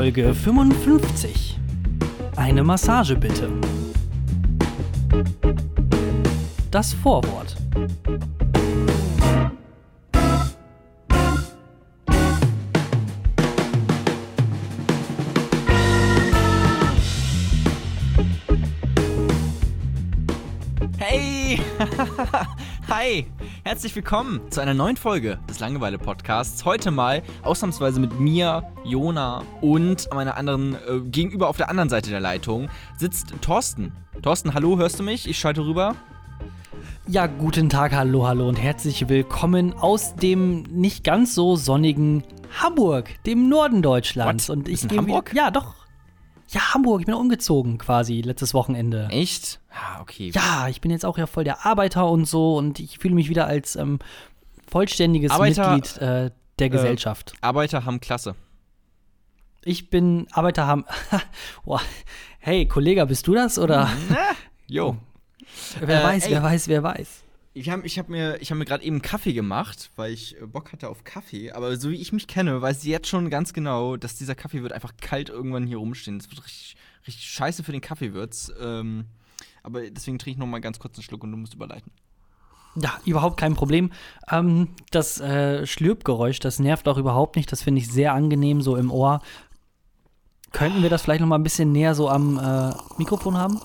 Folge 55. Eine Massage bitte. Das Vorwort. Hey! Hi! Herzlich willkommen zu einer neuen Folge des Langeweile-Podcasts. Heute mal ausnahmsweise mit mir, Jona und meiner anderen, äh, gegenüber auf der anderen Seite der Leitung sitzt Thorsten. Thorsten, hallo, hörst du mich? Ich schalte rüber. Ja, guten Tag, hallo, hallo und herzlich willkommen aus dem nicht ganz so sonnigen Hamburg, dem Norden Deutschlands. What? Und ich Ist in gehe Hamburg? Wieder, ja, doch. Ja, Hamburg, ich bin umgezogen quasi letztes Wochenende. Echt? Ah, okay. Ja, ich bin jetzt auch ja voll der Arbeiter und so und ich fühle mich wieder als ähm, vollständiges Arbeiter, Mitglied äh, der Gesellschaft. Arbeiter haben Klasse. Ich bin Arbeiter haben. Boah. Hey, Kollege, bist du das oder? Jo. Wer Äh, weiß, ey. wer weiß, wer weiß. Ich habe ich hab mir, hab mir gerade eben Kaffee gemacht, weil ich äh, Bock hatte auf Kaffee. Aber so wie ich mich kenne, weiß ich jetzt schon ganz genau, dass dieser Kaffee wird einfach kalt irgendwann hier rumstehen. Das wird richtig, richtig scheiße für den Kaffee wird's. Ähm, aber deswegen trinke ich noch mal ganz kurz einen Schluck und du musst überleiten. Ja, überhaupt kein Problem. Ähm, das äh, Schlürpgeräusch, das nervt auch überhaupt nicht. Das finde ich sehr angenehm so im Ohr. Könnten wir das vielleicht noch mal ein bisschen näher so am äh, Mikrofon haben?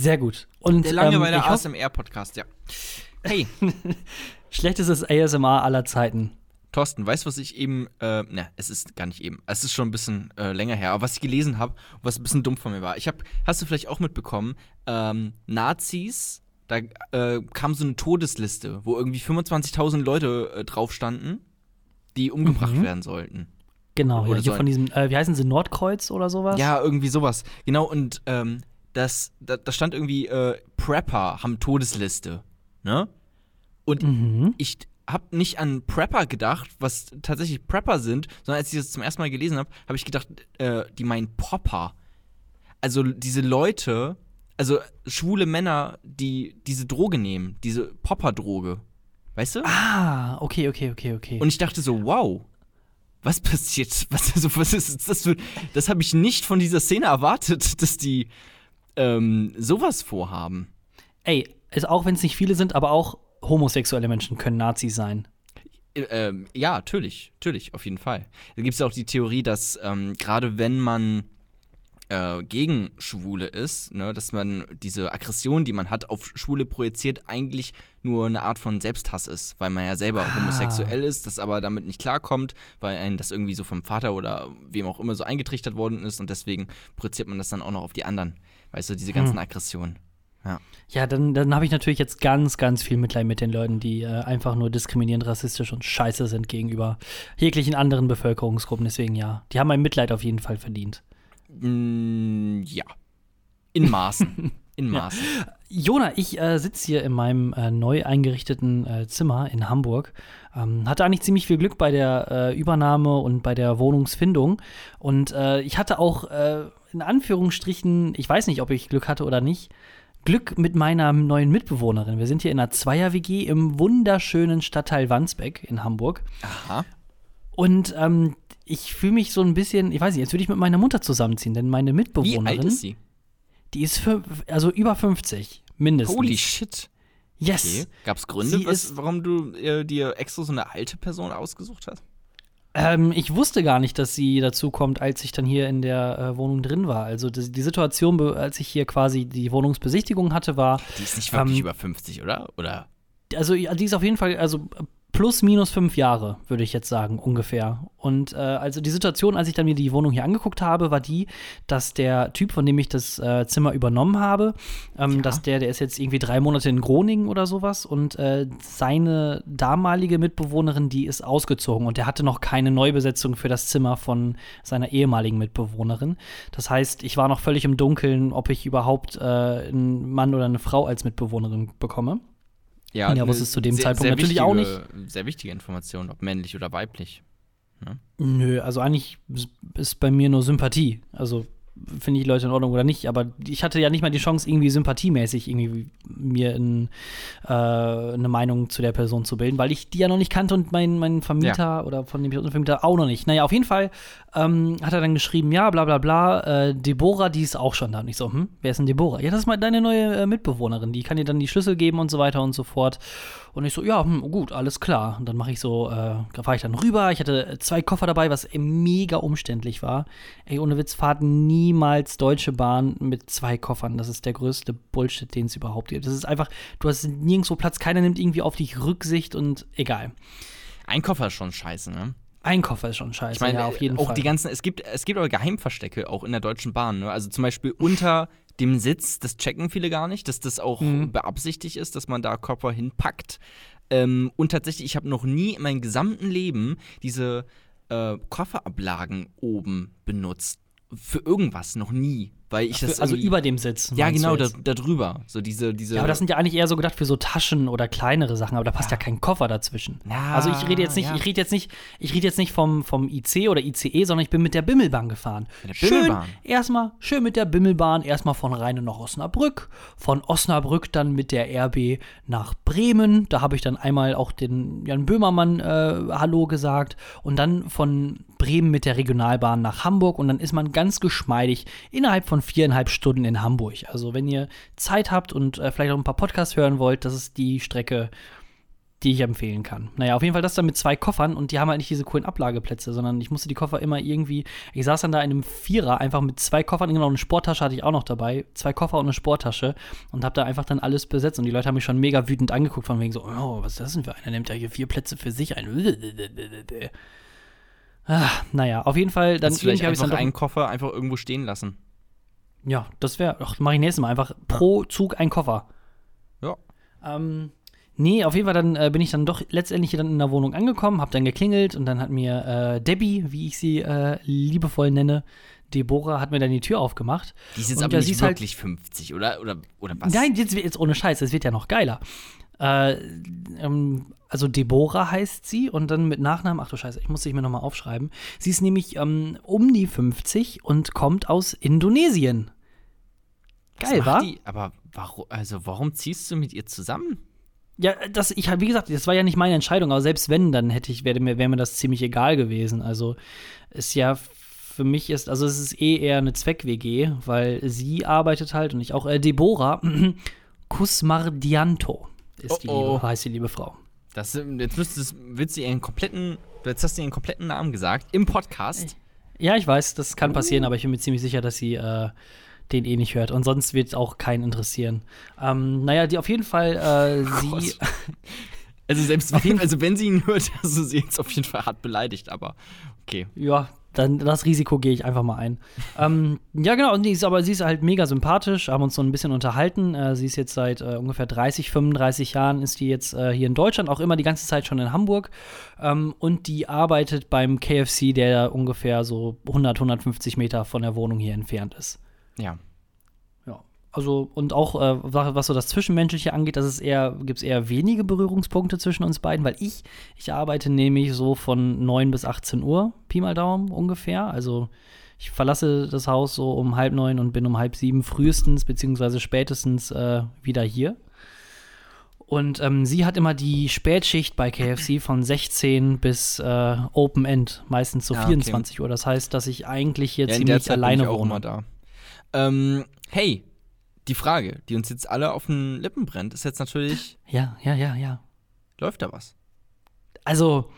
Sehr gut. Und Der ähm, Langeweile hoffe, ASMR-Podcast, ja. Hey, schlechtestes ASMR aller Zeiten. Thorsten, weißt du, was ich eben, äh, ne, es ist gar nicht eben, es ist schon ein bisschen äh, länger her, aber was ich gelesen habe, was ein bisschen dumm von mir war. Ich habe, hast du vielleicht auch mitbekommen, ähm, Nazis, da äh, kam so eine Todesliste, wo irgendwie 25.000 Leute äh, drauf standen, die umgebracht Mhm. werden sollten. Genau, ja, Oder hier sollen- von diesem, äh, wie heißen sie, Nordkreuz oder sowas? Ja, irgendwie sowas. Genau, und ähm, das, da, da stand irgendwie, äh, Prepper haben Todesliste, ne? Und Mhm. ich habe nicht an Prepper gedacht, was tatsächlich Prepper sind, sondern als ich das zum ersten Mal gelesen habe, habe ich gedacht, äh, die meinen Popper. Also diese Leute, also schwule Männer, die diese Droge nehmen, diese Popper-Droge. Weißt du? Ah, okay, okay, okay, okay. Und ich dachte so, wow. Was passiert? Was, also, was ist das für. Das habe ich nicht von dieser Szene erwartet, dass die ähm, sowas vorhaben. Ey, also auch wenn es nicht viele sind, aber auch homosexuelle Menschen können Nazis sein. Äh, Ähm, ja, natürlich, natürlich, auf jeden Fall. Da gibt es ja auch die Theorie, dass ähm, gerade wenn man äh, gegen Schwule ist, ne, dass man diese Aggression, die man hat, auf Schwule projiziert, eigentlich nur eine Art von Selbsthass ist, weil man ja selber Ah. homosexuell ist, das aber damit nicht klarkommt, weil einem das irgendwie so vom Vater oder wem auch immer so eingetrichtert worden ist und deswegen projiziert man das dann auch noch auf die anderen. Weißt du, diese ganzen Aggressionen. Ja, dann, dann habe ich natürlich jetzt ganz, ganz viel Mitleid mit den Leuten, die äh, einfach nur diskriminierend, rassistisch und scheiße sind gegenüber jeglichen anderen Bevölkerungsgruppen. Deswegen ja, die haben mein Mitleid auf jeden Fall verdient. Mm, ja. In Maßen. In Maßen. Jona, ich äh, sitze hier in meinem äh, neu eingerichteten äh, Zimmer in Hamburg. Ähm, hatte eigentlich ziemlich viel Glück bei der äh, Übernahme und bei der Wohnungsfindung. Und äh, ich hatte auch äh, in Anführungsstrichen, ich weiß nicht, ob ich Glück hatte oder nicht, Glück mit meiner neuen Mitbewohnerin. Wir sind hier in einer Zweier-WG im wunderschönen Stadtteil Wandsbek in Hamburg. Aha. Und ähm, ich fühle mich so ein bisschen, ich weiß nicht, jetzt würde ich mit meiner Mutter zusammenziehen, denn meine Wie Mitbewohnerin, alt ist sie? die ist für, also über 50, mindestens. Holy shit. Yes. Okay. Gab es Gründe, was, warum du äh, dir extra so eine alte Person ausgesucht hast? Ähm, ich wusste gar nicht, dass sie dazu kommt, als ich dann hier in der äh, Wohnung drin war. Also die, die Situation, als ich hier quasi die Wohnungsbesichtigung hatte, war, Die ist nicht wirklich Ähm, über 50, oder? Oder? also die ist auf jeden Fall, also plus minus fünf Jahre, würde ich jetzt sagen, ungefähr. Und äh, also die Situation, als ich dann mir die Wohnung hier angeguckt habe, war die, dass der Typ, von dem ich das äh, Zimmer übernommen habe, ähm, Ja. dass der, der ist jetzt irgendwie drei Monate in Groningen oder sowas und äh, seine damalige Mitbewohnerin, die ist ausgezogen und der hatte noch keine Neubesetzung für das Zimmer von seiner ehemaligen Mitbewohnerin. Das heißt, ich war noch völlig im Dunkeln, ob ich überhaupt äh, einen Mann oder eine Frau als Mitbewohnerin bekomme. Ja, eine wusstest du zu dem sehr- Zeitpunkt sehr natürlich auch Sehr wichtige Information, ob männlich oder weiblich. Nö, also eigentlich ist bei mir nur Sympathie. Also finde ich Leute in Ordnung oder nicht. Aber ich hatte ja nicht mal die Chance, irgendwie sympathiemäßig irgendwie mir in, äh, eine Meinung zu der Person zu bilden, weil ich die ja noch nicht kannte und mein, mein Vermieter ja. oder von dem Vermieter auch noch nicht. Naja, auf jeden Fall ähm, hat er dann geschrieben, ja, bla bla bla, äh, Deborah, die ist auch schon da. Und ich so, hm, wer ist denn Deborah? Ja, das ist mal deine neue äh, Mitbewohnerin, die kann dir dann die Schlüssel geben und so weiter und so fort. Und ich so, ja, hm, gut, alles klar. Und dann mache ich so, äh, fahre ich dann rüber. Ich hatte zwei Koffer dabei, was mega umständlich war. Ey, ohne Witz, fahrt niemals Deutsche Bahn mit zwei Koffern. Das ist der größte Bullshit, den es überhaupt gibt. Das ist einfach, du hast nirgendwo Platz, keiner nimmt irgendwie auf dich Rücksicht und egal. Ein Koffer ist schon scheiße, ne? Ein Koffer ist schon scheiße, ich meine, ja, auf jeden auch Fall. die ganzen, es gibt, es gibt aber Geheimverstecke auch in der Deutschen Bahn. Ne? Also zum Beispiel unter dem Sitz, das checken viele gar nicht, dass das auch mhm. beabsichtigt ist, dass man da Koffer hinpackt. Ähm, und tatsächlich, ich habe noch nie in meinem gesamten Leben diese äh, Kofferablagen oben benutzt. Für irgendwas, noch nie. Weil ich das also über dem Sitz. Ja, genau, da, da, drüber. So diese, diese. Ja, aber das sind ja eigentlich eher so gedacht für so Taschen oder kleinere Sachen, aber da passt ja, ja kein Koffer dazwischen. Ja, also ich rede jetzt nicht, ja. ich rede jetzt nicht, ich rede jetzt nicht vom, vom IC oder ICE, sondern ich bin mit der Bimmelbahn gefahren. Mit der Bimmelbahn. Schön, erstmal, schön mit der Bimmelbahn, erstmal von Rheine nach Osnabrück, von Osnabrück dann mit der RB nach Bremen. Da habe ich dann einmal auch den Jan Böhmermann äh, Hallo gesagt und dann von Bremen mit der Regionalbahn nach Hamburg und dann ist man ganz geschmeidig innerhalb von viereinhalb Stunden in Hamburg. Also wenn ihr Zeit habt und äh, vielleicht auch ein paar Podcasts hören wollt, das ist die Strecke, die ich empfehlen kann. Naja, auf jeden Fall das dann mit zwei Koffern und die haben halt nicht diese coolen Ablageplätze, sondern ich musste die Koffer immer irgendwie, ich saß dann da in einem Vierer einfach mit zwei Koffern, genau, eine Sporttasche hatte ich auch noch dabei, zwei Koffer und eine Sporttasche und habe da einfach dann alles besetzt und die Leute haben mich schon mega wütend angeguckt von wegen so, oh, was ist das denn für einer, nimmt ja hier vier Plätze für sich ein. Ah, naja, auf jeden Fall, dann vielleicht einfach dann einen Koffer einfach irgendwo stehen lassen. Ja, das wäre, ach, mache ich nächstes Mal einfach pro Zug ein Koffer. Ja. Ähm, nee, auf jeden Fall dann äh, bin ich dann doch letztendlich dann in der Wohnung angekommen, hab dann geklingelt und dann hat mir äh, Debbie, wie ich sie äh, liebevoll nenne, Deborah hat mir dann die Tür aufgemacht. Die ist jetzt aber nicht halt wirklich halt, 50, oder? Oder, oder was? Nein, jetzt, jetzt ohne Scheiß, es wird ja noch geiler. Äh, ähm, also Deborah heißt sie und dann mit Nachnamen, ach du Scheiße, ich muss sie mir nochmal aufschreiben. Sie ist nämlich ähm, um die 50 und kommt aus Indonesien. Geil, wa? Die, aber warum, also warum ziehst du mit ihr zusammen? Ja, das, ich wie gesagt, das war ja nicht meine Entscheidung, aber selbst wenn, dann hätte ich, wäre mir, wär mir das ziemlich egal gewesen. Also ist ja für mich ist, also es ist eh eher eine Zweck-WG, weil sie arbeitet halt und ich auch, äh, Deborah Kusmardianto ist oh, die liebe, oh. heißt die liebe Frau. Das, jetzt müsstest, willst du ihren kompletten, jetzt hast du ihren kompletten Namen gesagt im Podcast. Ja, ich weiß, das kann passieren, uh. aber ich bin mir ziemlich sicher, dass sie äh, den eh nicht hört. Und sonst wird auch keinen interessieren. Ähm, naja, die auf jeden Fall, äh, oh sie. Also selbst wenn, also wenn sie ihn hört, hast du sie jetzt auf jeden Fall hart beleidigt, aber okay. Ja, dann das Risiko gehe ich einfach mal ein. ähm, ja, genau, und die ist, aber sie ist halt mega sympathisch, haben uns so ein bisschen unterhalten. Äh, sie ist jetzt seit äh, ungefähr 30, 35 Jahren, ist die jetzt äh, hier in Deutschland, auch immer die ganze Zeit schon in Hamburg. Ähm, und die arbeitet beim KFC, der ungefähr so 100, 150 Meter von der Wohnung hier entfernt ist. Ja. Also, und auch, äh, was so das Zwischenmenschliche angeht, das ist eher, gibt es eher wenige Berührungspunkte zwischen uns beiden, weil ich, ich arbeite nämlich so von 9 bis 18 Uhr, Pi mal Daumen ungefähr. Also ich verlasse das Haus so um halb neun und bin um halb sieben frühestens beziehungsweise spätestens äh, wieder hier. Und ähm, sie hat immer die Spätschicht bei KFC von 16 bis äh, Open End, meistens so ja, 24 okay. Uhr. Das heißt, dass ich eigentlich hier ja, ziemlich alleine bin ich auch wohne. Immer da. Ähm, hey, die Frage, die uns jetzt alle auf den Lippen brennt, ist jetzt natürlich. Ja, ja, ja, ja. Läuft da was? Also,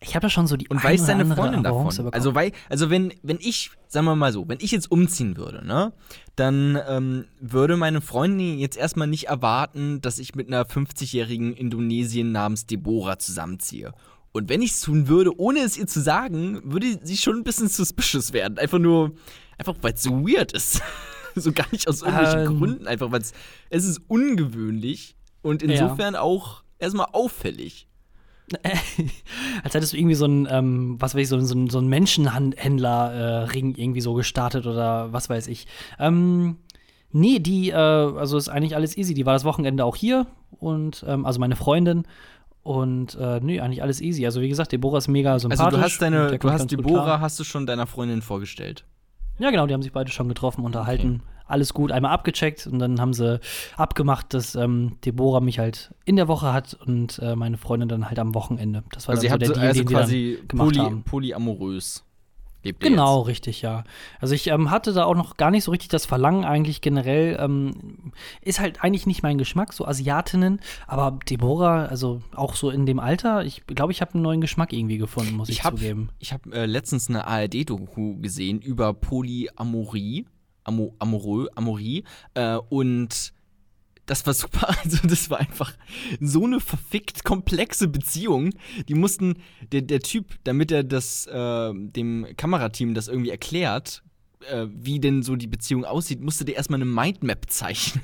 ich habe ja schon so die Und weiß deine Freundin davon? Also, weil, also wenn, wenn ich, sagen wir mal so, wenn ich jetzt umziehen würde, ne, dann ähm, würde meine Freundin jetzt erstmal nicht erwarten, dass ich mit einer 50-jährigen Indonesien namens Deborah zusammenziehe. Und wenn ich es tun würde, ohne es ihr zu sagen, würde sie schon ein bisschen suspicious werden. Einfach nur, einfach weil es so weird ist. so gar nicht aus irgendwelchen ähm, Gründen, einfach weil es ist ungewöhnlich und insofern ja. auch erstmal auffällig. Als hättest du irgendwie so ein, ähm, was weiß ich, so, so, so ein Menschenhändler-Ring äh, irgendwie so gestartet oder was weiß ich. Ähm, nee, die, äh, also ist eigentlich alles easy. Die war das Wochenende auch hier und, ähm, also meine Freundin. Und äh, nee, eigentlich alles easy. Also wie gesagt, Deborah ist mega sympathisch. Also du hast deine, du hast Deborah, hast du schon deiner Freundin vorgestellt? Ja, genau, die haben sich beide schon getroffen, unterhalten. Alles gut, einmal abgecheckt und dann haben sie abgemacht, dass ähm, Deborah mich halt in der Woche hat und äh, meine Freundin dann halt am Wochenende. Das war Also, dann so der Deal, also den quasi dann gemacht poly, haben. polyamorös. Lebt ihr Genau, richtig, ja. Also ich ähm, hatte da auch noch gar nicht so richtig das Verlangen eigentlich generell. Ähm, ist halt eigentlich nicht mein Geschmack, so Asiatinnen. Aber Deborah, also auch so in dem Alter, ich glaube, ich habe einen neuen Geschmack irgendwie gefunden, muss ich, Ich habe zugeben. ich hab, äh, letztens eine ARD-Doku gesehen über Polyamorie, Amo, Amorö, Amorie, äh, und das war super. Also, das war einfach so eine verfickt komplexe Beziehung. Die mussten, der, der Typ, damit er das äh, dem Kamerateam das irgendwie erklärt, äh, wie denn so die Beziehung aussieht, musste der erstmal eine Mindmap zeichnen.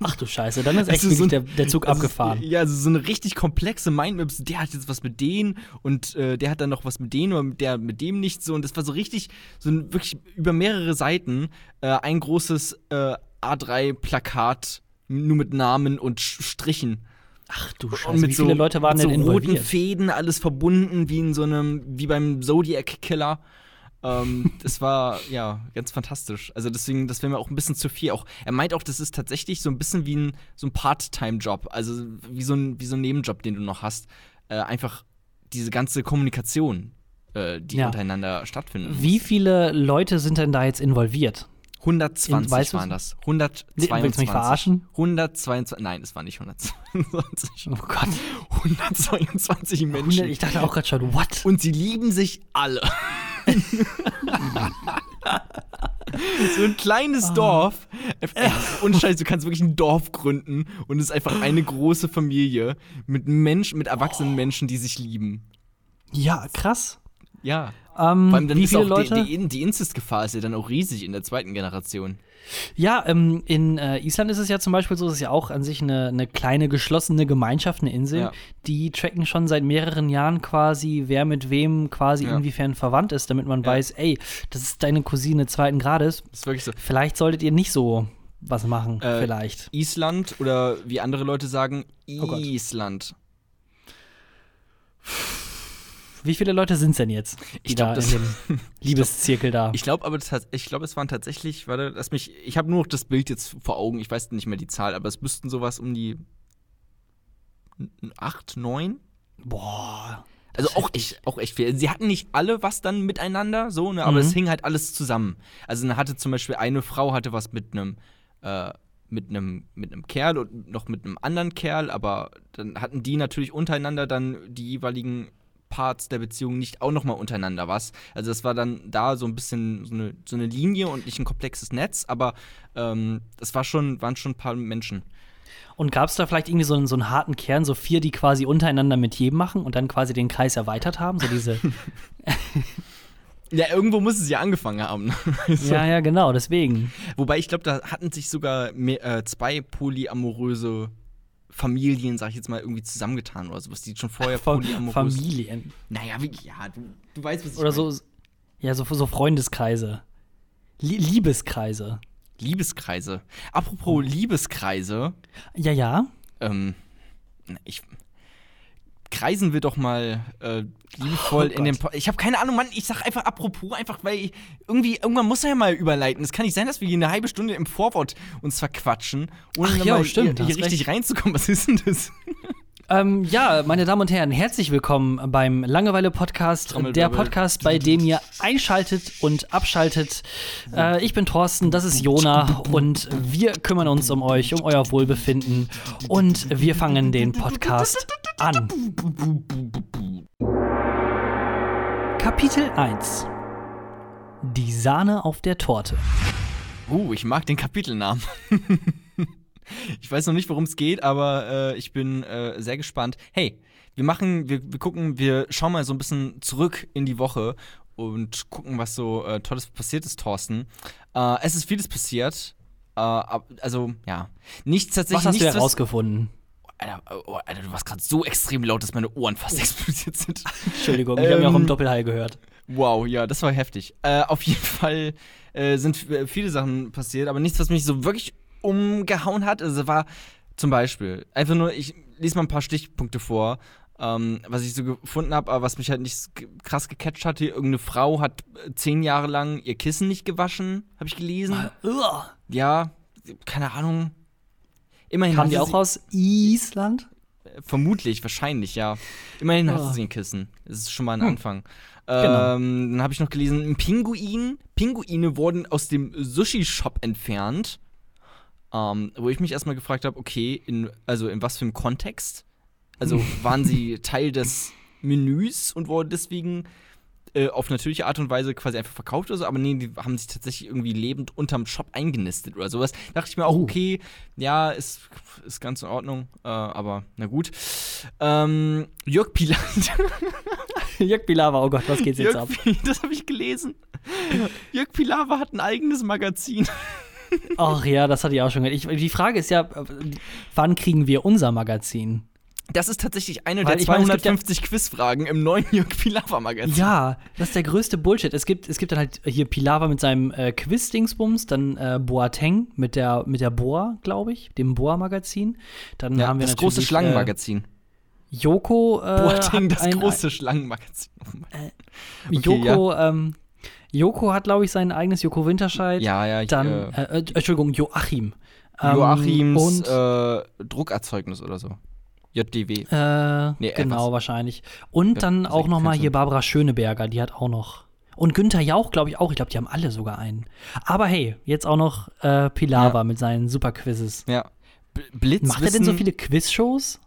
Ach du Scheiße, dann ist echt Also so ein- der, der Zug Also, abgefahren. Ja, also so eine richtig komplexe Mindmap. Der hat jetzt was mit denen und äh, der hat dann noch was mit denen oder der mit dem nicht so. Und das war so richtig, so ein, wirklich über mehrere Seiten äh, ein großes äh, A3-Plakat nur mit Namen und Strichen. Ach du Und Scheiße, wie viele Leute waren mit denn so roten involviert? Fäden, alles verbunden, wie in so einem, wie beim Zodiac-Killer. ähm, das war, ja, ganz fantastisch. Also deswegen, das wäre mir auch ein bisschen zu viel. Auch, er meint auch, das ist tatsächlich so ein bisschen wie ein, so ein Part-Time-Job. Also wie so, ein, wie so ein Nebenjob, den du noch hast. Äh, einfach diese ganze Kommunikation, äh, die Ja. untereinander stattfindet. Wie viele Leute sind denn da jetzt involviert? 120 In- weißt waren das. Nee, 122. willst du mich verarschen? 122. Nein, es war nicht 122. Oh Gott. 122 Menschen. 100, ich dachte auch gerade schon, what? Und sie lieben sich alle. so ein kleines Dorf. Äh, Und Scheiß, du kannst wirklich ein Dorf gründen und es ist einfach eine große Familie mit Menschen, mit erwachsenen Menschen, die sich lieben. Ja, krass. Ja. Ähm, Vor allem dann wie ist viele auch die, Leute? die, In- die Inzestgefahr ist ja dann auch riesig in der zweiten Generation. Ja, ähm, in äh, Island ist es ja zum Beispiel so, es ist ja auch an sich eine, eine kleine geschlossene Gemeinschaft, eine Insel. Ja. Die tracken schon seit mehreren Jahren quasi, wer mit wem quasi Ja. inwiefern verwandt ist, damit man Ja. weiß, ey, das ist deine Cousine zweiten Grades. Das ist wirklich so. Vielleicht solltet ihr nicht so was machen, Äh, vielleicht. Island oder wie andere Leute sagen, Oh. Island. Wie viele Leute sind es denn jetzt, Ich glaub, da das- in dem Liebeszirkel da? Ich glaube aber, das ich glaube, es waren tatsächlich, warte, lass mich, ich habe nur noch das Bild jetzt vor Augen, ich weiß nicht mehr die Zahl, aber es müssten sowas um die acht, neun? Boah. Also auch echt, auch echt viel. Sie hatten nicht alle was dann miteinander, so, ne, aber Mhm. es hing halt alles zusammen. Also dann hatte zum Beispiel eine Frau hatte was mit einem, äh, mit einem, mit einem Kerl und noch mit einem anderen Kerl, aber dann hatten die natürlich untereinander dann die jeweiligen Parts der Beziehung nicht auch nochmal untereinander was. Also das war dann da so ein bisschen so eine, so eine Linie und nicht ein komplexes Netz, aber ähm, das war schon, waren schon ein paar Menschen. Und gab es da vielleicht irgendwie so einen, so einen harten Kern, so vier, die quasi untereinander mit jedem machen und dann quasi den Kreis erweitert haben? So diese. Ja, irgendwo muss es ja angefangen haben. so. ja, ja, genau, deswegen. Wobei ich glaube, da hatten sich sogar mehr, äh, zwei polyamoröse Familien, sag ich jetzt mal, irgendwie zusammengetan oder sowas, die schon vorher polyamorös. Familien. Naja, wie, ja, du, du weißt, was ich Oder meine. so, ja, so, so Freundeskreise. Lie Liebeskreise. Liebeskreise. Apropos Liebeskreise, Ja, ja. ähm, ich. Kreisen wir doch mal äh, liebevoll Oh in dem. Po ich habe keine Ahnung, Mann. Ich sag einfach apropos, einfach weil ich, irgendwie irgendwann muss er ja mal überleiten. Es kann nicht sein, dass wir hier eine halbe Stunde im Vorwort uns verquatschen, ohne Ach ja, mal stimmt, hier, hier richtig recht. reinzukommen. Was ist denn das? Ähm, ja, meine Damen und Herren, herzlich willkommen beim Langeweile-Podcast. Der. Podcast, bei dem ihr einschaltet und abschaltet. Äh, ich bin Thorsten, das ist Jona und wir kümmern uns um euch, um euer Wohlbefinden und wir fangen den Podcast an. Kapitel 1 Die Sahne auf der Torte. Uh, ich mag den Kapitelnamen. ich weiß noch nicht, worum es geht, aber äh, ich bin äh, sehr gespannt. Hey, wir machen, wir, wir gucken, wir schauen mal so ein bisschen zurück in die Woche und gucken, was so äh, Tolles passiert ist, Thorsten. Äh, es ist vieles passiert. Äh, also, ja. Nichts tatsächlich. Was hast du nichts, herausgefunden? Alter, oh, Alter, du warst gerade so extrem laut, dass meine Ohren fast explodiert sind. Entschuldigung, ich habe ja auch im Ähm, Doppelhall gehört. Wow, ja, das war heftig. Äh, auf jeden Fall sind viele Sachen passiert, aber nichts, was mich so wirklich umgehauen hat. Also war zum Beispiel, einfach nur, ich lese mal ein paar Stichpunkte vor. Ähm, was ich so gefunden habe, aber was mich halt nicht krass gecatcht hatte, irgendeine Frau hat äh, zehn Jahre lang ihr Kissen nicht gewaschen, habe ich gelesen. Uh. Ja, keine Ahnung. Immerhin hatte die auch aus Island? Vermutlich, wahrscheinlich, ja. Immerhin Ah. sie ein Kissen. Das ist schon mal ein Hm. Anfang. Genau. Ähm, dann habe ich noch gelesen, ein Pinguin. Pinguine wurden aus dem Sushi-Shop entfernt. Ähm, wo ich mich erstmal gefragt habe, okay, in, also in was für einem Kontext? Also waren sie Teil des Menüs und wurden deswegen äh, auf natürliche Art und Weise quasi einfach verkauft oder so, aber nee, die haben sich tatsächlich irgendwie lebend unterm Shop eingenistet oder sowas. Dachte ich mir auch, Oh. okay, ja, ist, ist ganz in Ordnung, äh, aber na gut. Ähm, Jörg Pilat. Jörg Pilawa, oh Gott, was geht's jetzt ab? Jörg, das habe ich gelesen. Jörg Pilawa hat ein eigenes Magazin. Ach ja, das hatte ich auch schon gehört. Ich, die Frage ist ja, äh, wann kriegen wir unser Magazin? Das ist tatsächlich eine Weil der ich meine, es gibt ja- 250 Quizfragen im neuen Jörg Pilawa Magazin. Ja, das ist der größte Bullshit. Es gibt, es gibt dann halt hier Pilawa mit seinem äh, Quiz-Dingsbums, dann äh, Boateng mit der, mit der Boa, glaube ich, dem Boa-Magazin. Dann Ja, haben wir das große natürlich, Schlangenmagazin. Äh, Joko, äh, Boateng, das ein, große Schlangenmagazin. Oh mein- Okay, Joko, ähm, Joko hat, glaube ich, sein eigenes Joko Winterscheid. Ja, ja, ich, Dann, äh, äh, äh, Entschuldigung, Joachim. Ähm, Joachims und, äh, Druckerzeugnis oder so. JDW. Äh, Nee, genau, was? wahrscheinlich. Und Ja, dann auch noch mal hier. Barbara Schöneberger, die hat auch noch. Und Günther Jauch, glaube ich, auch. Ich glaube, die haben alle sogar einen. Aber hey, jetzt auch noch äh, Pilawa Ja. mit seinen Superquizzes. Ja. B Blitz. Macht er denn so viele Quizshows?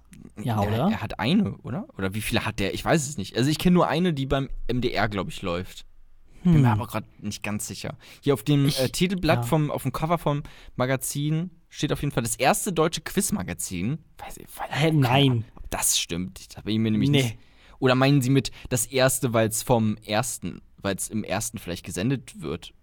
Ja, oder? Er hat eine, oder? Oder wie viele hat der? Ich weiß es nicht. Also ich kenne nur eine, die beim MDR, glaube ich, läuft. Bin Hm. mir aber gerade nicht ganz sicher. Hier auf dem Ich- äh, Titelblatt ja. vom, auf dem Cover vom Magazin steht auf jeden Fall das erste deutsche Quizmagazin. Weiß ich, weiß, keine nein. Ob das stimmt. Das habe ich mir nämlich Nee. nicht. Oder meinen Sie mit das erste, weil es vom ersten, weil es im ersten vielleicht gesendet wird?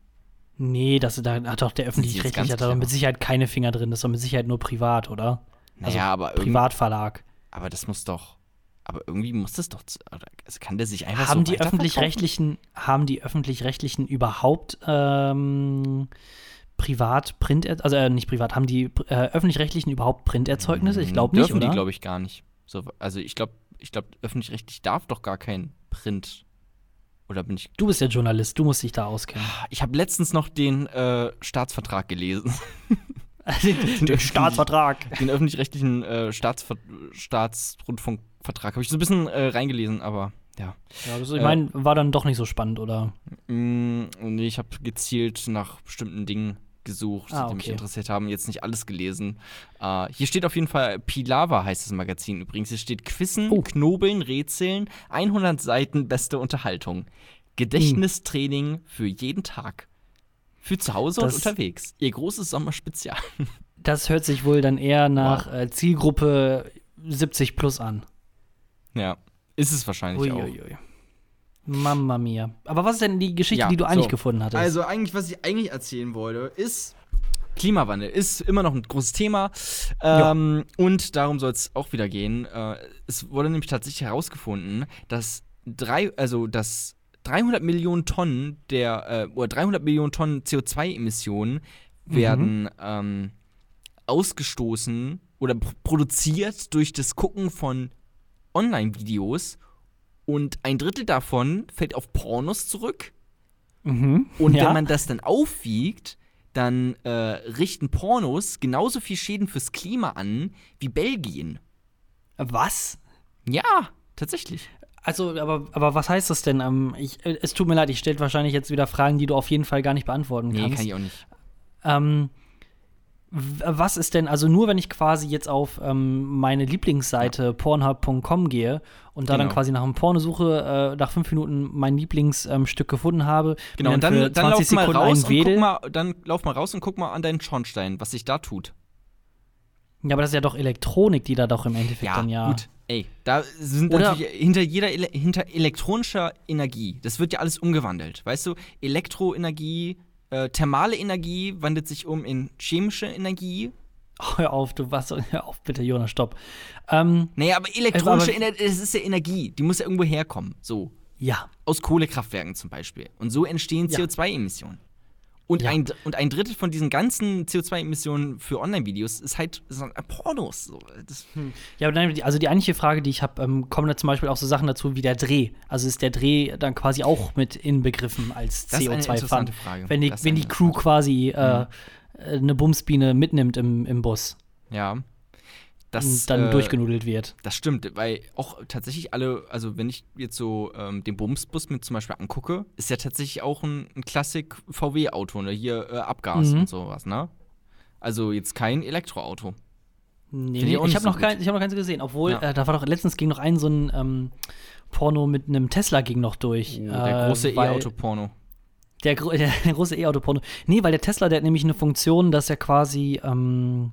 Nee, das, da hat doch der öffentlich-rechtliche hat da mit? Sicherheit keine Finger drin. Das ist doch mit Sicherheit nur privat, oder? Also Naja, aber, Privatverlag. aber das muss doch. Aber irgendwie muss das doch. Also kann der sich einfach Haben so die öffentlich-rechtlichen, haben die öffentlich-rechtlichen überhaupt ähm, privat Print, also äh, nicht privat, haben die äh, öffentlich-rechtlichen überhaupt Printerzeugnisse? Ich glaube nicht, Hm, Dürfen oder? die, glaube ich, gar nicht. So, also ich glaube, ich glaube, öffentlich-rechtlich darf doch gar kein Print. Oder bin ich. du bist ja Journalist, du musst dich da auskennen. Ich habe letztens noch den äh, Staatsvertrag gelesen. Den Staatsvertrag. den öffentlich-rechtlichen äh, Staatsver Staatsrundfunkvertrag. Habe ich so ein bisschen äh, reingelesen, aber ja. Ja, das, ich Äh, meine, war dann doch nicht so spannend, oder? Mm, nee, ich habe gezielt nach bestimmten Dingen gesucht, Ah, die mich okay. interessiert haben. Jetzt nicht alles gelesen. Äh, hier steht auf jeden Fall Pilava heißt das Magazin übrigens. Hier steht Quissen, Oh. Knobeln, Rätseln, 100 Seiten beste Unterhaltung. Gedächtnistraining für jeden Tag. Für zu Hause Das- und unterwegs. Ihr großes Sommerspezial. Das hört sich wohl dann eher nach äh, Zielgruppe 70 plus an. Ja, ist es wahrscheinlich auch. Uiuiui. Mamma mia. Aber was ist denn die Geschichte, Ja, die du eigentlich so. gefunden hattest? Also eigentlich, was ich eigentlich erzählen wollte, ist Klimawandel. Ist immer noch ein großes Thema. Ähm, Und darum soll es auch wieder gehen. Äh, es wurde nämlich tatsächlich herausgefunden, dass drei, also dass 300 Millionen Tonnen der, äh, oder 300 Millionen Tonnen CO2-Emissionen werden ähm, ausgestoßen oder pr produziert durch das Gucken von Online-Videos und ein Drittel davon fällt auf Pornos zurück. mhm. Und ja? wenn man das dann aufwiegt, dann äh, richten Pornos genauso viel Schäden fürs Klima an wie Belgien. Was? Ja, tatsächlich. Also, aber, aber was heißt das denn? Ähm, ich, äh, es tut mir leid, ich stelle wahrscheinlich jetzt wieder Fragen, die du auf jeden Fall gar nicht beantworten Nee, kannst. kann ich auch nicht. Ähm, was ist denn, also nur wenn ich quasi jetzt auf ähm, meine Lieblingsseite pornhub.com gehe und da dann Genau. quasi nach einem Porno suche, äh, nach fünf Minuten mein Lieblingsstück ähm, gefunden habe, Genau, und dann, dann 20 lauf mal Sekunden raus einen und guck mal, dann lauf mal raus und guck mal an deinen Schornstein, was sich da tut. Ja, aber das ist ja doch Elektronik, die da doch im Endeffekt dann ja. gut. Ey, da sind Oder- natürlich hinter jeder ele hinter elektronischer Energie, das wird ja alles umgewandelt. Weißt du, Elektroenergie, äh, thermale Energie wandelt sich um in chemische Energie. Oh, hör auf, du was, hör auf, bitte, Jonas, stopp. Ähm, Naja, aber elektronische aber- Energie, das ist ja Energie, die muss ja irgendwo herkommen. So. ja. Aus Kohlekraftwerken zum Beispiel. Und so entstehen Ja. CO2-Emissionen. Und, Ja. ein, und ein Drittel von diesen ganzen CO2-Emissionen für Online-Videos ist halt so Pornos. So. Das, Ja, aber die- also die eigentliche Frage, die ich habe, ähm, kommen da zum Beispiel auch so Sachen dazu wie der Dreh. Also ist der Dreh dann quasi auch mit inbegriffen als Das ist eine CO2-Fund? interessante Frage. Wenn die, wenn die Crew quasi äh, eine Bumsbiene mitnimmt im, im Bus ja. Das, und dann äh, durchgenudelt wird. Das stimmt, weil auch tatsächlich alle, also wenn ich jetzt so ähm, den Bumsbus mir zum Beispiel angucke, ist ja tatsächlich auch ein, ein Klassik-VW-Auto, ne? Hier äh, Abgas Mhm. und sowas, ne? Also jetzt kein Elektroauto. Nee, ich nee, ich nicht habe so noch, kein, ich hab noch keins gesehen. Obwohl, Ja. äh, da war doch letztens ging noch ein so ein ähm, Porno mit einem Tesla ging noch durch. Oh, der äh, große E-Auto-Porno. Der, der große E-Auto-Porno. Nee, weil der Tesla, der hat nämlich eine Funktion, dass er quasi ähm,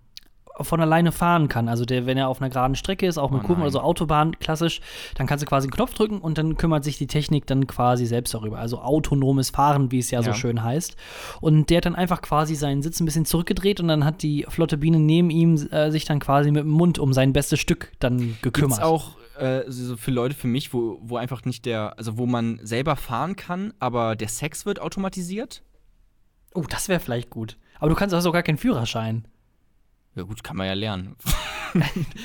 von alleine fahren kann. Also der, wenn er auf einer geraden Strecke ist, auch mit Oh Kurven oder so Autobahn, klassisch, dann kannst du quasi einen Knopf drücken und dann kümmert sich die Technik dann quasi selbst darüber. Also autonomes Fahren, wie es ja, so Ja. schön heißt. Und der hat dann einfach quasi seinen Sitz ein bisschen zurückgedreht und dann hat die flotte Biene neben ihm äh, sich dann quasi mit dem Mund um sein bestes Stück dann gekümmert. Gibt's auch äh, so für Leute für mich, wo, wo einfach nicht der, also wo man selber fahren kann, aber der Sex wird automatisiert? oh, das wäre vielleicht gut. Aber du kannst auch gar keinen Führerschein. Ja gut, kann man ja lernen.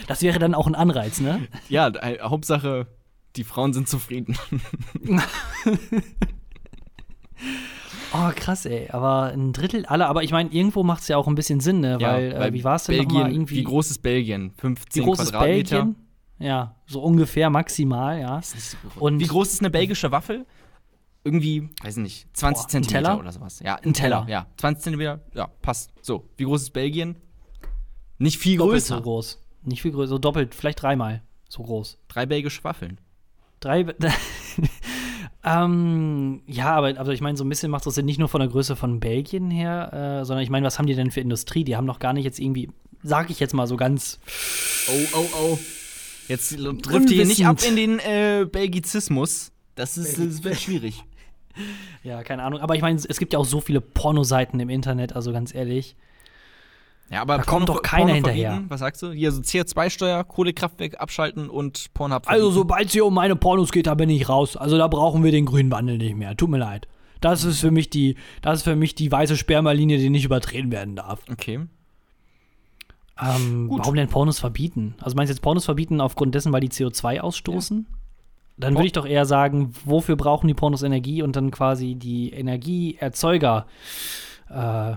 Das wäre dann auch ein Anreiz, ne? ja, äh, Hauptsache, die Frauen sind zufrieden. Oh, krass, ey. Aber ein Drittel aller, aber ich meine, irgendwo macht es ja auch ein bisschen Sinn, ne? weil, äh, wie war es denn Belgien, nochmal irgendwie? Wie groß ist Belgien? wie 15 groß ist Quadratmeter? Belgien? Ja, so ungefähr maximal, ja. So groß. Und- wie groß ist eine belgische Waffel? Irgendwie, weiß nicht, 20 Boah, Zentimeter Teller? oder sowas. Ja, ein Teller, Teller. ja. 20 Zentimeter, ja, passt. So, wie groß ist Belgien? Nicht viel Doppelt größer. so groß. Nicht viel größer, so doppelt, vielleicht dreimal so groß. Drei belgische Waffeln. Drei. ähm, ja, aber, aber ich meine, so ein bisschen macht das Sinn nicht nur von der Größe von Belgien her, äh, sondern ich meine, was haben die denn für Industrie? Die haben doch gar nicht jetzt irgendwie, sag ich jetzt mal so ganz. Oh, oh, oh. Jetzt trifft ihr nicht ab in den äh, Belgizismus. Das, ist, das wird schwierig. Ja, keine Ahnung. Aber ich meine, es gibt ja auch so viele Pornoseiten im Internet, also ganz ehrlich. Ja, aber Da kommt doch keiner hinterher. verbieten, Was sagst du? Hier so CO2-Steuer, Kohlekraftwerk abschalten und Pornhub Also, verbieten. sobald es hier um meine Pornos geht, da bin ich raus. Also, da brauchen wir den grünen Wandel nicht mehr. Tut mir leid. Das ist für mich die, das ist für mich die weiße Spermalinie, die nicht übertreten werden darf. Okay. Ähm, warum denn Pornos verbieten? Also meinst du jetzt Pornos verbieten aufgrund dessen, weil die CO2 ausstoßen? Dann Por- würde ich doch eher sagen, wofür brauchen die Pornos Energie und dann quasi die Energieerzeuger äh,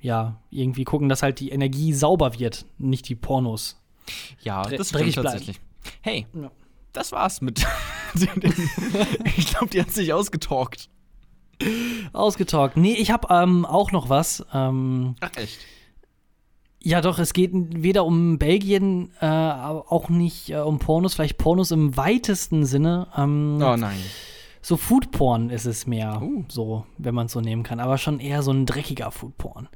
ja, irgendwie gucken, dass halt die Energie sauber wird, nicht die Pornos. Ja, Dre- das stimmt tatsächlich. Hey, Ja. das war's mit. ich glaube, die hat sich ausgetalkt. Ausgetalkt. Nee, ich habe ähm, auch noch was. Ähm, Ach, echt? ja, doch, es geht weder um Belgien, äh, aber auch nicht äh, um Pornos, vielleicht Pornos im weitesten Sinne. Ähm, Oh nein. So Foodporn ist es mehr, Uh. so, wenn man es so nehmen kann. Aber schon eher so ein dreckiger Foodporn.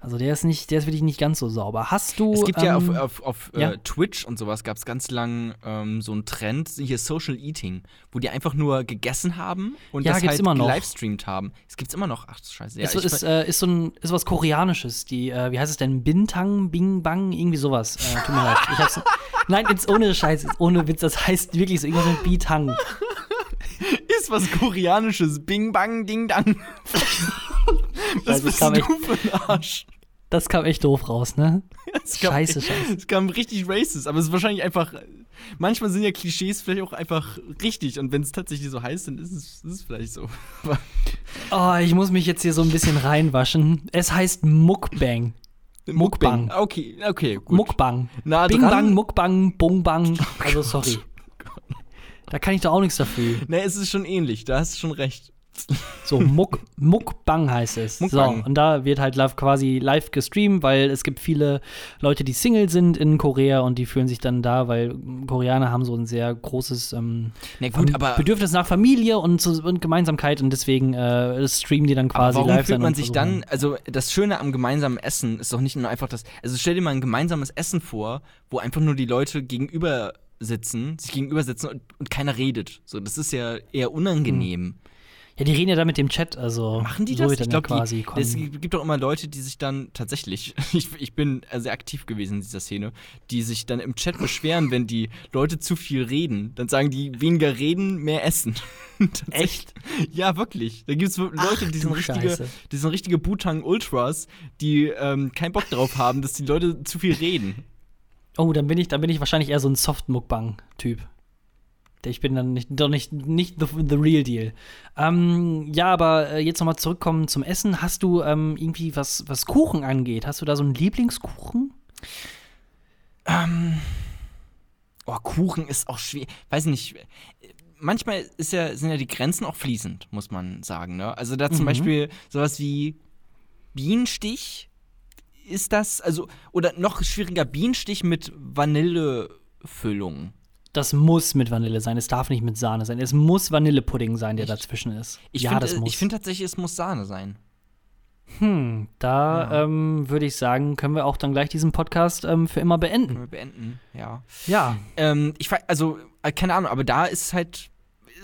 Also der ist nicht, der ist wirklich nicht ganz so sauber. Hast du. Es gibt ja auf, ähm, auf, auf ja. Äh, Twitch und sowas gab es ganz lang ähm, so einen Trend, hier Social Eating, wo die einfach nur gegessen haben und Ja, das halt immer noch. gelivestreamt haben. Es gibt's immer noch. Ach, scheiße. Ja, ist, ist, äh, ist so ein, ist was Koreanisches. Die, äh, wie heißt es denn? Bintang, Bing Bang, irgendwie sowas. Äh, tut mir leid. Ich hab's, nein, jetzt ohne Scheiß, ohne Witz. Das heißt wirklich so irgendwas mit Bitang. Ist was Koreanisches. Bing, bang, ding, dang. das bist kam du echt- für ein Arsch? Das kam echt doof raus, ne? Kam- Scheiße, scheiße. Es kam richtig racist, aber es ist wahrscheinlich einfach. Manchmal sind ja Klischees vielleicht auch einfach richtig und wenn es tatsächlich so heißt, dann ist es, ist es vielleicht so. Oh, ich muss mich jetzt hier so ein bisschen reinwaschen. Es heißt Mukbang. Mukbang. Okay, okay, gut. Mukbang. Nah Bing dran. Bang, Mukbang, Bung Bang. Also sorry. Da kann ich doch auch nichts dafür. Ne, es ist schon ähnlich, da hast du schon recht. So, Muk, Mukbang heißt es. Mukbang. So, und da wird halt live, quasi live gestreamt, weil es gibt viele Leute, die Single sind in Korea und die fühlen sich dann da, weil Koreaner haben so ein sehr großes ähm, Na gut, aber, Bedürfnis nach Familie und, und Gemeinsamkeit und deswegen äh, streamen die dann aber quasi warum live. fühlt dann man sich dann, also das Schöne am gemeinsamen Essen ist doch nicht nur einfach das, also stell dir mal ein gemeinsames Essen vor, wo einfach nur die Leute gegenüber sitzen, sich gegenüber sitzen und, und keiner redet. So, das ist ja eher unangenehm. Ja, die reden ja da mit dem Chat, also Machen die so das? wird Ich glaube, quasi kon- es gibt doch immer Leute, die sich dann tatsächlich, ich, ich bin sehr aktiv gewesen in dieser Szene, die sich dann im Chat beschweren, wenn die Leute zu viel reden. Dann sagen die, weniger reden, mehr essen. Echt? Ja, wirklich. Da gibt es Leute, Ach, die sind richtige, die sind richtige Butang Ultras, die ähm, keinen Bock drauf haben, dass die Leute zu viel reden. Oh, dann bin ich, dann bin ich wahrscheinlich eher so ein Soft-Mukbang-Typ. Ich bin dann nicht, doch nicht, nicht the, the real deal. Ähm, ja, aber äh, jetzt nochmal zurückkommen zum Essen. Hast du ähm, irgendwie, was, was Kuchen angeht, hast du da so einen Lieblingskuchen? Ähm. Oh, Kuchen ist auch schwer. Weiß nicht. Manchmal ist ja, sind ja die Grenzen auch fließend, muss man sagen. Ne? Also da zum Mhm. Beispiel sowas wie Bienenstich ist das, also, oder noch schwieriger, Bienenstich mit Vanillefüllung. Das muss mit Vanille sein. Es darf nicht mit Sahne sein. Es muss Vanillepudding sein, der dazwischen ist. Ich ja, find, das äh, muss. Ich finde tatsächlich, es muss Sahne sein. hm, da Ja. ähm, würde ich sagen, können wir auch dann gleich diesen Podcast ähm, für immer Können beenden. wir beenden, ja. Ja. Ähm, ich also, äh, keine Ahnung, aber da ist es halt,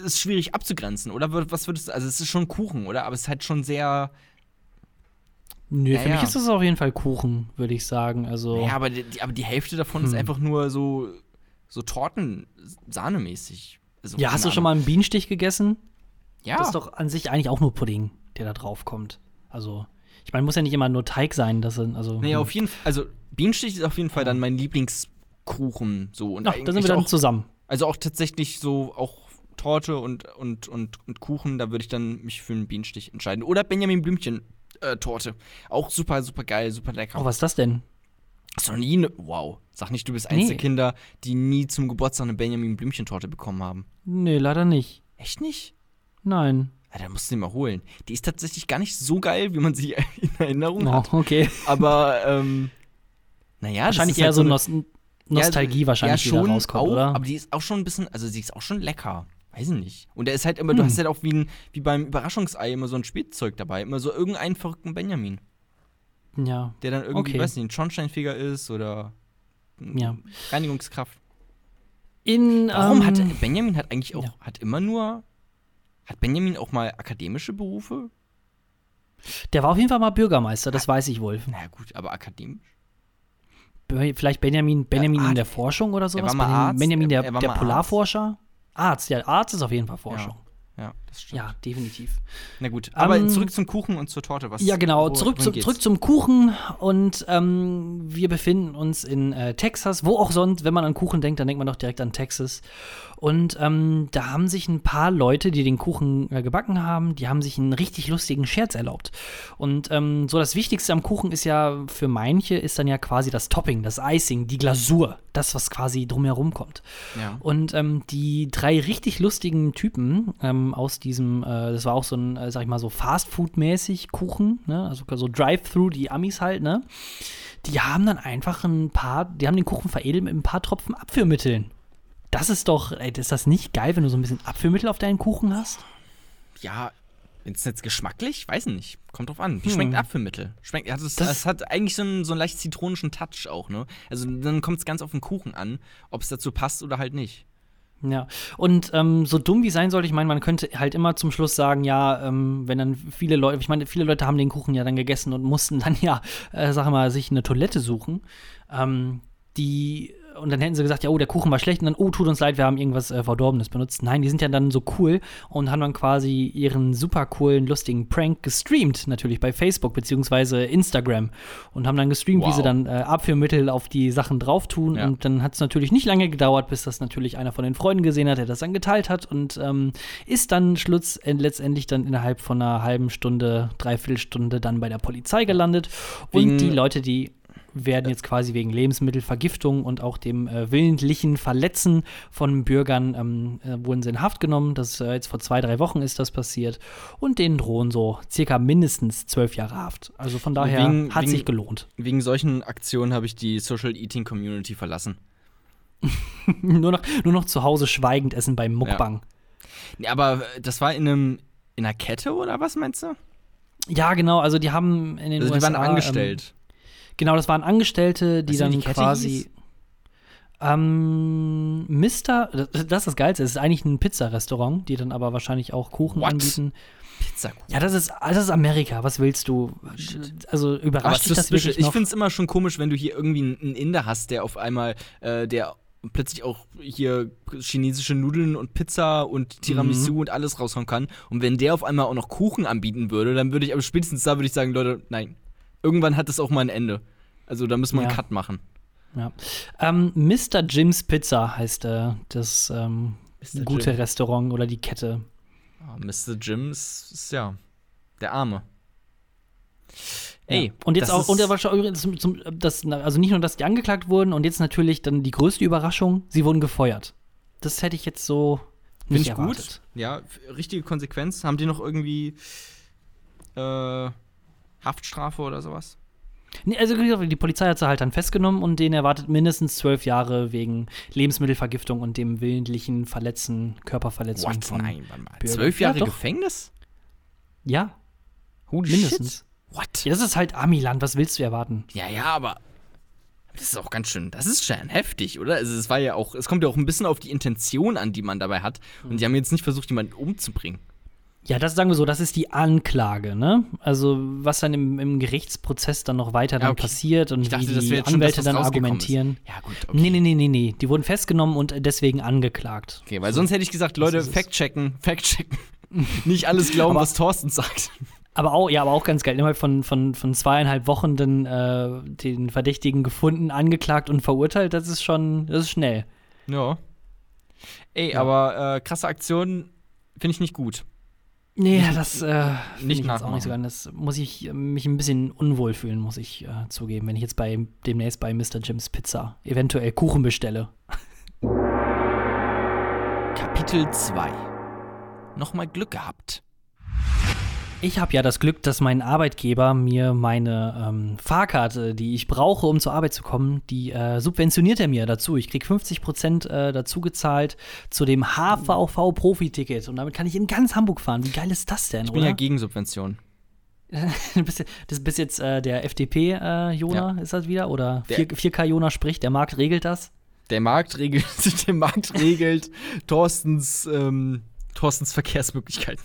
ist schwierig abzugrenzen, oder? Was würdest du, also es ist schon Kuchen, oder? Aber es ist halt schon sehr, Nö, Ja, für mich ist das auf jeden Fall Kuchen, würde ich sagen. Also. Ja, aber die, aber die Hälfte davon ist Hm. einfach nur so, so Torten-Sahnemäßig. Also, Ja, hast du schon Ahnung. mal einen Bienenstich gegessen? Ja, Das ist doch an sich eigentlich auch nur Pudding, der da drauf kommt. Also, ich meine, muss ja nicht immer nur Teig sein, das sind, also. nee, hm. auf jeden Fall, also Bienenstich ist auf jeden Fall dann mein Lieblingskuchen. So. Und Ach, da sind wir dann auch, zusammen. Also auch tatsächlich so, auch Torte und, und, und, und Kuchen, da würde ich dann mich für einen Bienenstich entscheiden. Oder Benjamin Blümchen. Äh, Torte. Auch super, super geil, super lecker. Oh, was ist das denn? Hast du noch nie ne, Wow. Sag nicht, du bist eins Nee. der Kinder, die nie zum Geburtstag eine Benjamin Blümchen-Torte bekommen haben. Nee, leider nicht. Echt nicht? Nein. Ja, da musst du die mal holen. Die ist tatsächlich gar nicht so geil, wie man sie in Erinnerung Oh, hat. okay. Aber, ähm, naja, wahrscheinlich ist eher halt so Nos Nostalgie wahrscheinlich, ja, die da schon rauskommt, auch, oder? Aber die ist auch schon ein bisschen, also sie ist auch schon lecker. Weiß ich nicht. Und der ist halt immer, du Hm. hast halt auch wie, ein, wie beim Überraschungsei immer so ein Spielzeug dabei. Immer so irgendeinen verrückten Benjamin. ja. Der dann irgendwie, Okay. weiß nicht, ein Schornsteinfeger ist oder Ja. Reinigungskraft. In, Warum ähm, hat Benjamin hat eigentlich auch, ja. hat immer nur, hat Benjamin auch mal akademische Berufe? Der war auf jeden Fall mal Bürgermeister, das weiß ich wohl. Na ja, gut, aber akademisch? Vielleicht Benjamin, Benjamin in Arzt. der Forschung oder sowas? war mal Benjamin, Arzt. Benjamin der, Er- er der Polarforscher? Arzt. Ja, Arzt ist auf jeden Fall Forschung. Ja, stimmt. Ja, definitiv. Na gut, aber Ähm, zurück zum Kuchen und zur Torte. Was, Ja, genau. wo- zurück, zu, zurück zum Kuchen. Und ähm, wir befinden uns in äh, Texas, wo auch sonst, wenn man an Kuchen denkt, dann denkt man doch direkt an Texas. Und ähm, da haben sich ein paar Leute, die den Kuchen äh, gebacken haben, die haben sich einen richtig lustigen Scherz erlaubt. Und ähm, so das Wichtigste am Kuchen ist ja für manche ist dann ja quasi das Topping, das Icing, die Glasur, das, was quasi drumherum kommt. Ja. Und ähm, die drei richtig lustigen Typen ähm, aus diesem, äh, das war auch so ein, äh, sag ich mal, so Fastfood-mäßig Kuchen, ne? also so Drive-Thru, die Amis halt, ne? Die haben dann einfach ein paar, die haben den Kuchen veredelt mit ein paar Tropfen Abführmitteln. Das ist doch, ey, ist das nicht geil, wenn du so ein bisschen Abführmittel auf deinen Kuchen hast? Ja, ist jetzt geschmacklich? Weiß nicht. Kommt drauf an. Wie Hm. schmeckt Apfelmittel? Schmeckt, ja, das, Das- das hat eigentlich so einen, so einen leicht zitronischen Touch auch, ne? Also dann kommt es ganz auf den Kuchen an, ob es dazu passt oder halt nicht. Ja, und ähm, so dumm wie sein sollte, ich meine, man könnte halt immer zum Schluss sagen, ja, ähm, wenn dann viele Leute, ich meine, viele Leute haben den Kuchen ja dann gegessen und mussten dann ja, äh, sag mal, sich eine Toilette suchen. Ähm, die, und dann hätten sie gesagt, ja, oh, der Kuchen war schlecht und dann, oh, tut uns leid, wir haben irgendwas äh, Verdorbenes benutzt. Nein, die sind ja dann so cool und haben dann quasi ihren super coolen, lustigen Prank gestreamt, natürlich bei Facebook beziehungsweise Instagram und haben dann gestreamt, wie Wow. sie dann äh, Abführmittel auf die Sachen drauf tun Ja. und dann hat es natürlich nicht lange gedauert, bis das natürlich einer von den Freunden gesehen hat, der das dann geteilt hat und ähm, ist dann Schluss, äh, letztendlich dann innerhalb von einer halben Stunde, Dreiviertelstunde dann bei der Polizei gelandet. Wegen- und die Leute, die werden jetzt quasi wegen Lebensmittelvergiftung und auch dem äh, willentlichen Verletzen von Bürgern ähm, äh, wurden sie in Haft genommen. Das äh, jetzt vor zwei, drei Wochen ist das passiert. Und denen drohen so circa mindestens zwölf Jahre Haft. Also von daher Wegen- hat wegen- sich gelohnt. Wegen solchen Aktionen habe ich die Social Eating Community verlassen. nur, noch, nur noch zu Hause schweigend essen beim Mukbang. Nee, aber äh, das war in einem in einer Kette oder was meinst du? Ja, genau. Also die haben in den Also die USA, waren angestellt. Ähm, genau, das waren Angestellte, die wie dann die quasi. Ähm, Mister, das ist das Geilste, es ist eigentlich ein Pizzarestaurant, die dann aber wahrscheinlich auch Kuchen What? anbieten. Pizzakuchen. Ja, das ist, das ist Amerika, was willst du? Also überrascht dich das wirklich ich noch? finde es immer schon komisch, wenn du hier irgendwie einen einen Inder hast, der auf einmal, äh, der plötzlich auch hier chinesische Nudeln und Pizza und Tiramisu Mhm. und alles raushauen kann. Und wenn der auf einmal auch noch Kuchen anbieten würde, dann würde ich, aber spätestens da würde ich sagen, Leute, nein. Irgendwann hat es auch mal ein Ende. Also da müssen wir einen Ja. Cut machen. Ja. Ähm, Mr. Jim's Pizza heißt äh, das ähm, Mr. gute Jim. Restaurant oder die Kette. Ah, Mr. Jim ist, ja der Arme. Ey, ja. und jetzt auch, und der war schon übrigens zum, zum, das, also nicht nur, dass die angeklagt wurden und jetzt natürlich dann die größte Überraschung, sie wurden gefeuert. Das hätte ich jetzt so Finde nicht ich gut. erwartet. Ja, f- richtige Konsequenz. Haben die noch irgendwie äh, Haftstrafe oder sowas? Nee, also die Polizei hat sie halt dann festgenommen und den erwartet mindestens zwölf Jahre wegen Lebensmittelvergiftung und dem willentlichen Verletzen, Körperverletzung What? von. Nein, warte mal. Zwölf Ja, Jahre doch. Gefängnis? Ja, Holy mindestens. shit. What? Ja, das ist halt Amiland, was willst du erwarten? Ja, ja, aber das ist auch ganz schön, das ist schon heftig, oder? Also es war ja auch, es kommt ja auch ein bisschen auf die Intention an, die man dabei hat. Und die haben jetzt nicht versucht, jemanden umzubringen. Ja, das sagen wir so, das ist die Anklage, ne? Also, was dann im, im Gerichtsprozess dann noch weiter dann Ja, okay. passiert und dachte, wie die schon Anwälte was dann argumentieren. Ist. Ja, gut, okay. Nee, nee, nee, nee, nee. Die wurden festgenommen und deswegen angeklagt. Okay, weil sonst hätte ich gesagt, Leute, fact-checken, fact-checken. nicht alles glauben, Aber- was Thorsten sagt. Aber auch, ja, aber auch ganz geil. Innerhalb von, von, von zweieinhalb Wochen dann äh, den Verdächtigen gefunden, angeklagt und verurteilt, das ist schon, das ist schnell. Ja. Ey, Ja. aber äh, krasse Aktion finde ich nicht gut. Nee, das äh, nicht nicht ich jetzt auch nicht so gerne. Das muss ich äh, mich ein bisschen unwohl fühlen, muss ich äh, zugeben, wenn ich jetzt bei demnächst bei Mr. Jims Pizza eventuell Kuchen bestelle. Kapitel 2. Nochmal Glück gehabt. Ich habe ja das Glück, dass mein Arbeitgeber mir meine ähm, Fahrkarte, die ich brauche, um zur Arbeit zu kommen, die äh, subventioniert er mir dazu. Ich krieg 50 Prozent äh, dazu gezahlt zu dem HVV-Profi-Ticket. Und damit kann ich in ganz Hamburg fahren. Wie geil ist das denn, Ich bin oder? ja gegen Subventionen. Das bist jetzt äh, der FDP-Jona, ist das wieder? Oder Der- 4, 4K-Jona spricht, der Markt regelt das? Der Markt regelt, der Markt regelt Thorstens, ähm, Thorstens Verkehrsmöglichkeiten.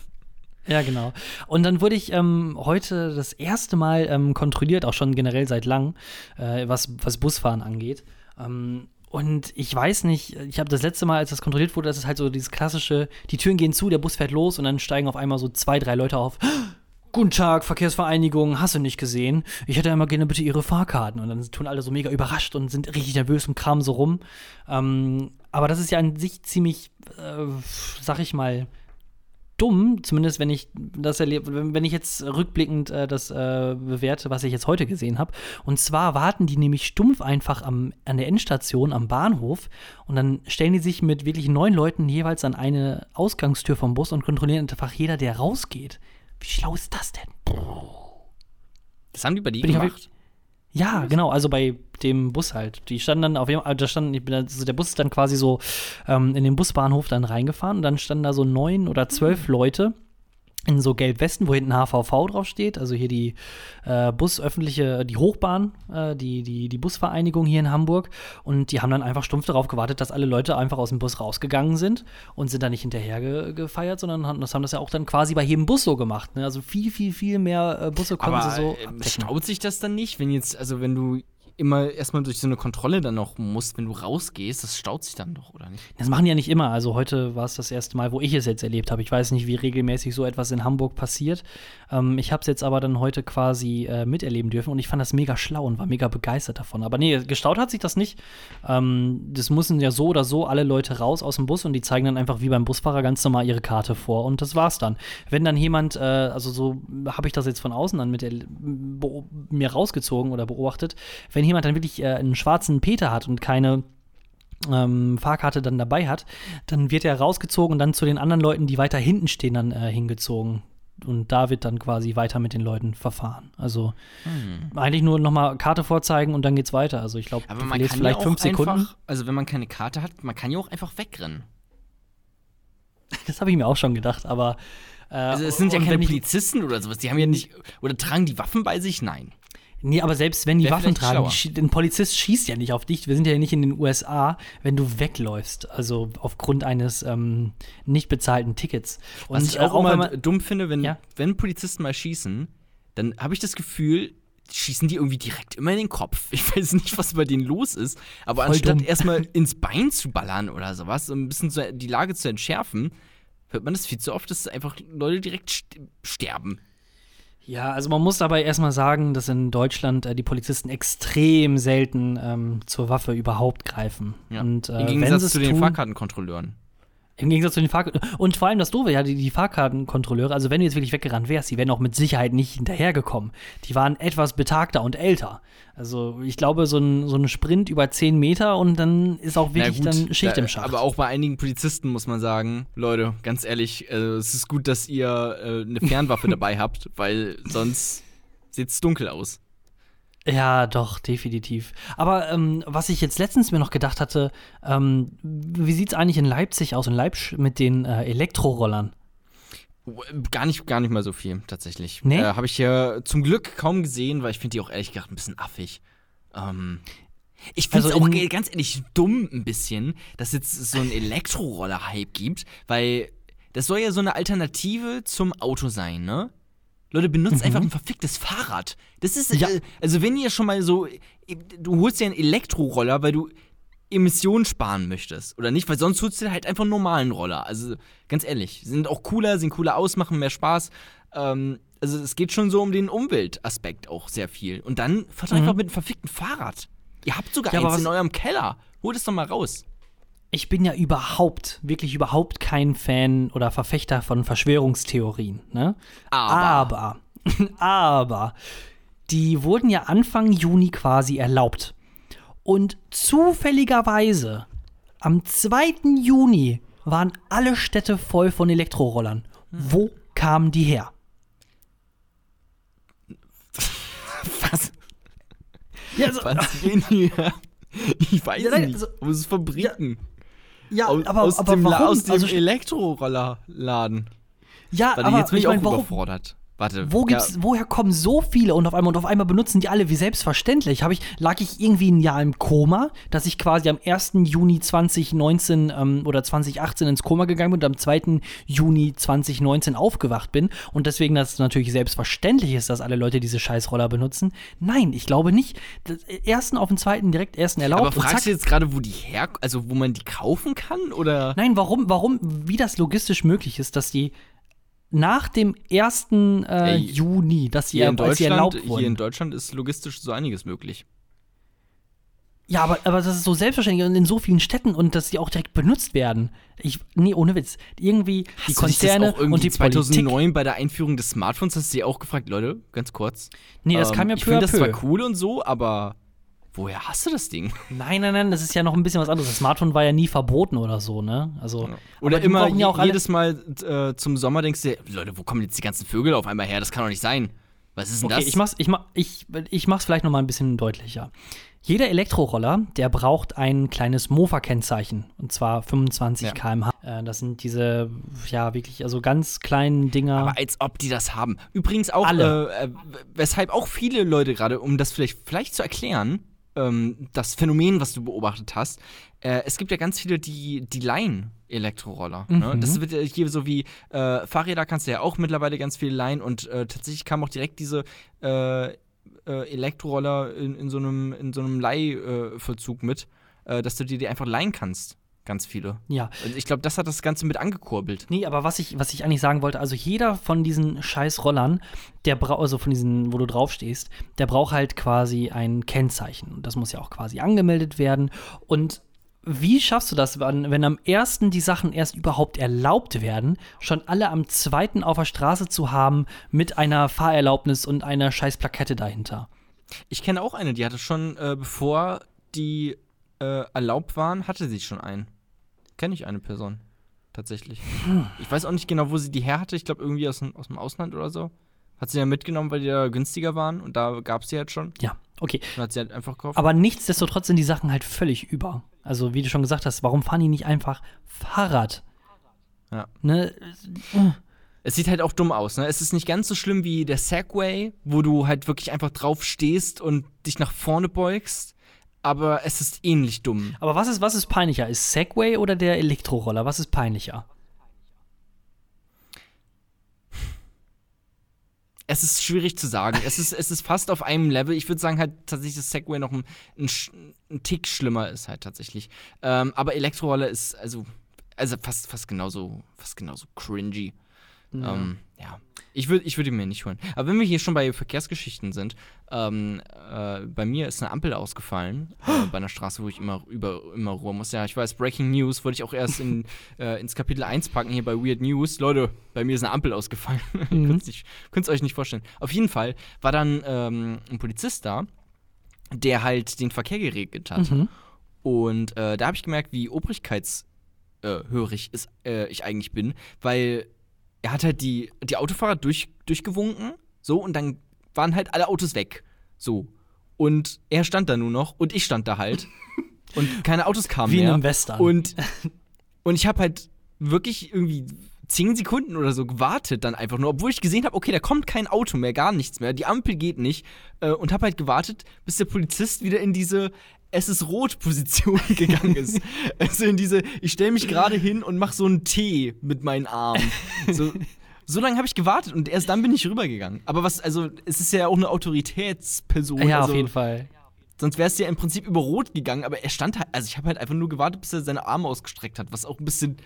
Ja, genau. Und dann wurde ich ähm, heute das erste Mal ähm, kontrolliert, auch schon generell seit langem, äh, was, was Busfahren angeht. Ähm, und ich weiß nicht, ich habe das letzte Mal, als das kontrolliert wurde, das ist halt so dieses klassische, die Türen gehen zu, der Bus fährt los und dann steigen auf einmal so zwei, drei Leute auf. Guten Tag, Verkehrsvereinigung, hast du nicht gesehen? Ich hätte einmal gerne bitte Ihre Fahrkarten. Und dann tun alle so mega überrascht und sind richtig nervös und kramen so rum. Ähm, aber das ist ja an sich ziemlich, äh, sag ich mal, dumm, zumindest wenn ich das erlebe, wenn ich jetzt rückblickend äh, das äh, bewerte, was ich jetzt heute gesehen habe. Und zwar warten die nämlich stumpf einfach am, an der Endstation am Bahnhof und dann stellen die sich mit wirklich neun Leuten jeweils an eine Ausgangstür vom Bus und kontrollieren einfach jeder, der rausgeht. Wie schlau ist das denn? Das haben die bei dir gemacht. Ja, genau, also bei dem Bus halt. Die standen dann auf jeden Fall, da standen, ich bin, also der Bus ist dann quasi so ähm, in den Busbahnhof dann reingefahren. Und dann standen da so neun oder zwölf Leute in so gelb-Westen, wo hinten HVV draufsteht, also hier die äh, Bus öffentliche, die Hochbahn, äh, die, die, die Busvereinigung hier in Hamburg und die haben dann einfach stumpf darauf gewartet, dass alle Leute einfach aus dem Bus rausgegangen sind und sind da nicht hinterher ge gefeiert, sondern haben, das haben das ja auch dann quasi bei jedem Bus so gemacht. Ne? Also viel, viel, viel mehr äh, Busse konnten Aber sie so äh, abdecken. staut sich das dann nicht, wenn jetzt, also wenn du immer erstmal durch so eine Kontrolle dann noch musst, wenn du rausgehst, das staut sich dann doch, oder nicht? Das machen ja nicht immer. Also heute war es das erste Mal, wo ich es jetzt erlebt habe. Ich weiß nicht, wie regelmäßig so etwas in Hamburg passiert. Ähm, ich habe es jetzt aber dann heute quasi äh, miterleben dürfen und ich fand das mega schlau und war mega begeistert davon. Aber nee, gestaut hat sich das nicht. Ähm, das müssen ja so oder so alle Leute raus aus dem Bus und die zeigen dann einfach wie beim Busfahrer ganz normal ihre Karte vor und das war's dann. Wenn dann jemand, äh, also so habe ich das jetzt von außen dann mit mir rausgezogen oder beobachtet, wenn jemand dann wirklich äh, einen schwarzen Peter hat und keine ähm, Fahrkarte dann dabei hat, dann wird er rausgezogen und dann zu den anderen Leuten, die weiter hinten stehen, dann äh, hingezogen. Und da wird dann quasi weiter mit den Leuten verfahren. Also eigentlich nur nochmal Karte vorzeigen und dann geht's weiter. Also ich glaube, man kann vielleicht ja auch fünf Sekunden. einfach, also wenn man keine Karte hat, man kann ja auch einfach wegrennen. Das habe ich mir auch schon gedacht, aber äh, Also es sind ja keine wenn Polizisten oder sowas, die haben ja nicht, oder tragen die Waffen bei sich? Nein. Nee, aber selbst wenn die Wär Waffen tragen, die ein Polizist schießt ja nicht auf dich. Wir sind ja nicht in den USA, wenn du wegläufst. Also aufgrund eines ähm, nicht bezahlten Tickets. Und Was ich auch, wenn immer man- dumm finde, wenn, Ja. wenn Polizisten mal schießen, dann habe ich das Gefühl, schießen die irgendwie direkt immer in den Kopf. Ich weiß nicht, was bei denen los ist, aber Voll anstatt dumm. erstmal ins Bein zu ballern oder sowas, um ein bisschen so die Lage zu entschärfen, hört man das viel zu oft, dass einfach Leute direkt st sterben. Ja, also man muss dabei erstmal sagen, dass in Deutschland äh, die Polizisten extrem selten ähm, zur Waffe überhaupt greifen. Ja. Und, äh, Im wenn Gegensatz zu den tun, Fahrkartenkontrolleuren. Im Gegensatz zu den Fahrkarten. Und vor allem das Doofe, ja, die, die Fahrkartenkontrolleure, also wenn du jetzt wirklich weggerannt wärst, die wären auch mit Sicherheit nicht hinterhergekommen. Die waren etwas betagter und älter. Also ich glaube, so ein, so ein Sprint über 10 Meter und dann ist auch wirklich Na dann Schicht da- im Schacht. Aber auch bei einigen Polizisten muss man sagen, Leute, ganz ehrlich, äh, es ist gut, dass ihr äh, eine Fernwaffe dabei habt, weil sonst sieht's dunkel aus. Ja, doch, definitiv. Aber ähm, was ich jetzt letztens mir noch gedacht hatte, ähm, wie sieht's eigentlich in Leipzig aus, in Leipzig mit den äh, Elektrorollern? Gar nicht, gar nicht mal so viel, tatsächlich. Nee? Äh, Habe ich ja zum Glück kaum gesehen, weil ich finde die auch ehrlich gesagt ein bisschen affig. Ähm, ich finde es Also auch ganz ehrlich dumm ein bisschen, dass jetzt so ein Elektroroller-Hype gibt, weil das soll ja so eine Alternative zum Auto sein, ne? Leute, benutzt einfach ein verficktes Fahrrad. Das ist, Mhm. Ja. äh, also wenn ihr schon mal so, du holst dir einen Elektroroller, weil du Emissionen sparen möchtest. Oder nicht, weil sonst holst du dir halt einfach einen normalen Roller. Also ganz ehrlich, sind auch cooler, sehen cooler aus, machen mehr Spaß. Ähm, also es geht schon so um den Umweltaspekt auch sehr viel. Und dann fahrt einfach mit einem verfickten Fahrrad. Ihr habt sogar Mhm. Ja, eins in eurem Keller. Holt es doch mal raus. Ich bin ja überhaupt, wirklich überhaupt kein Fan oder Verfechter von Verschwörungstheorien. Ne? Aber. aber, aber, die wurden ja Anfang Juni quasi erlaubt. Und zufälligerweise am 2. Juni waren alle Städte voll von Elektrorollern. Wo kamen die her? Was? Ja, also, Was gehen hier? Ich weiß Ja, nicht. also- aus Fabriken. ja aus, aber, aus aber dem, warum? aus dem also, Elektrorollerladen. ja, Warte, aber jetzt bin ich, ich mein, auch warum, überfordert. Warte. Wo gibt's, woher kommen so viele und auf einmal und auf einmal benutzen die alle wie selbstverständlich? Hab ich, lag ich irgendwie ein Jahr im Koma, dass ich quasi am 1. Juni 2019 ähm, oder 2018 ins Koma gegangen bin und am 2. Juni 2019 aufgewacht bin und deswegen das natürlich selbstverständlich ist, dass alle Leute diese Scheißroller benutzen? Nein, ich glaube nicht. Das, äh, ersten auf den zweiten direkt ersten erlaubt. Aber fragst du jetzt gerade, wo die her, also wo man die kaufen kann oder? Nein, warum, warum, wie das logistisch möglich ist, dass die nach dem 1. Äh, Ey, Juni, dass sie, Hier in, als sie Deutschland, erlaubt wurden. hier in Deutschland ist logistisch so einiges möglich. Ja, aber, aber das ist so selbstverständlich und in so vielen Städten und dass die auch direkt benutzt werden. Ich, nee, ohne Witz. Irgendwie die Hast dich Konzerne irgendwie und die 2009 Politik. bei der Einführung des Smartphones hast du dir auch gefragt, Leute, ganz kurz. Nee, das ähm, kam ja Ich peu à finde das zwar cool und so, aber woher hast du das Ding? Nein, nein, nein, das ist ja noch ein bisschen was anderes. Das Smartphone war ja nie verboten oder so, ne? Also, Oder aber die immer ja jedes Mal äh, zum Sommer denkst du, Leute, wo kommen jetzt die ganzen Vögel auf einmal her? Das kann doch nicht sein. Was ist denn Okay, das? ich mach's, ich, mach, ich, ich mach's vielleicht noch mal ein bisschen deutlicher. Jeder Elektroroller, der braucht ein kleines Mofa-Kennzeichen. Und zwar 25 Ja. km/h. Äh, das sind diese, ja, wirklich, also ganz kleinen Dinger. Aber als ob die das haben. Übrigens auch, Alle. Äh, äh, weshalb auch viele Leute gerade, um das vielleicht, vielleicht zu erklären, ähm, das Phänomen, was du beobachtet hast, äh, es gibt ja ganz viele, die, die leihen Elektroroller. Ne? Mhm. Das wird ja hier so wie äh, Fahrräder kannst du ja auch mittlerweile ganz viel leihen und äh, tatsächlich kam auch direkt diese äh, äh, Elektroroller in, in so einem, in so einem Leihvollzug mit, äh, dass du dir die einfach leihen kannst. Ganz viele. ja. Und ich glaube, das hat das Ganze mit angekurbelt. Nee, aber was ich, was ich eigentlich sagen wollte, also jeder von diesen scheiß Rollern, der braucht, also von diesen, wo du draufstehst, der braucht halt quasi ein Kennzeichen. Und das muss ja auch quasi angemeldet werden. Und wie schaffst du das, wenn, wenn am ersten die Sachen erst überhaupt erlaubt werden, schon alle am zweiten auf der Straße zu haben mit einer Fahrerlaubnis und einer scheiß Plakette dahinter? Ich kenne auch eine, die hatte schon, äh, bevor die äh, erlaubt waren, hatte sie schon einen. Kenne ich eine Person. Tatsächlich. Ich weiß auch nicht genau, wo sie die her hatte. Ich glaube, irgendwie aus, dem- aus dem Ausland oder so. Hat sie ja mitgenommen, weil die da günstiger waren und da gab es die halt schon. Ja, okay. Und hat sie halt einfach gekauft. Aber nichtsdestotrotz sind die Sachen halt völlig über. Also, wie du schon gesagt hast, warum fahren die nicht einfach Fahrrad? Ja. Ne? Es sieht halt auch dumm aus, ne? Es ist nicht ganz so schlimm wie der Segway, wo du halt wirklich einfach drauf stehst und dich nach vorne beugst, aber es ist ähnlich dumm. Aber was ist, was ist peinlicher? Ist Segway oder der Elektroroller? Was ist peinlicher? Es ist schwierig zu sagen. es, ist, es ist fast auf einem Level. Ich würde sagen, halt tatsächlich, dass Segway noch ein, ein, ein Tick schlimmer ist, halt tatsächlich. Ähm, aber Elektroroller ist also, also fast, fast genauso, fast genauso cringy. Ja. Ähm, ja. Ich würde ich würd ihn mir nicht holen. Aber wenn wir hier schon bei Verkehrsgeschichten sind, ähm, äh, bei mir ist eine Ampel ausgefallen äh, bei einer Straße, wo ich immer über immer rüber muss. Ja, ich weiß, Breaking News wollte ich auch erst in, äh, ins Kapitel 1 packen hier bei Weird News. Leute, bei mir ist eine Ampel ausgefallen. Mhm. Könnt es euch nicht vorstellen. Auf jeden Fall war dann ähm, ein Polizist da, der halt den Verkehr geregelt hat. Mhm. Und äh, da habe ich gemerkt, wie obrigkeitshörig äh, ich eigentlich bin, weil er hat halt die, die Autofahrer durch, durchgewunken, so, und dann waren halt alle Autos weg. So. Und er stand da nur noch und ich stand da halt. und keine Autos kamen Wie mehr. in einem Western. Und, und ich habe halt wirklich irgendwie zehn Sekunden oder so gewartet dann einfach nur, obwohl ich gesehen habe, okay, da kommt kein Auto mehr, gar nichts mehr, die Ampel geht nicht äh, und habe halt gewartet, bis der Polizist wieder in diese es ist rot Position gegangen ist. also in diese, ich stelle mich gerade hin und mache so einen T mit meinen Armen. So, so lange habe ich gewartet und erst dann bin ich rübergegangen. Aber was, also, es ist ja auch eine Autoritätsperson. Ja, also, auf jeden Fall. Sonst wäre es ja im Prinzip über Rot gegangen, aber er stand halt, also ich habe halt einfach nur gewartet, bis er seine Arme ausgestreckt hat, was auch ein bisschen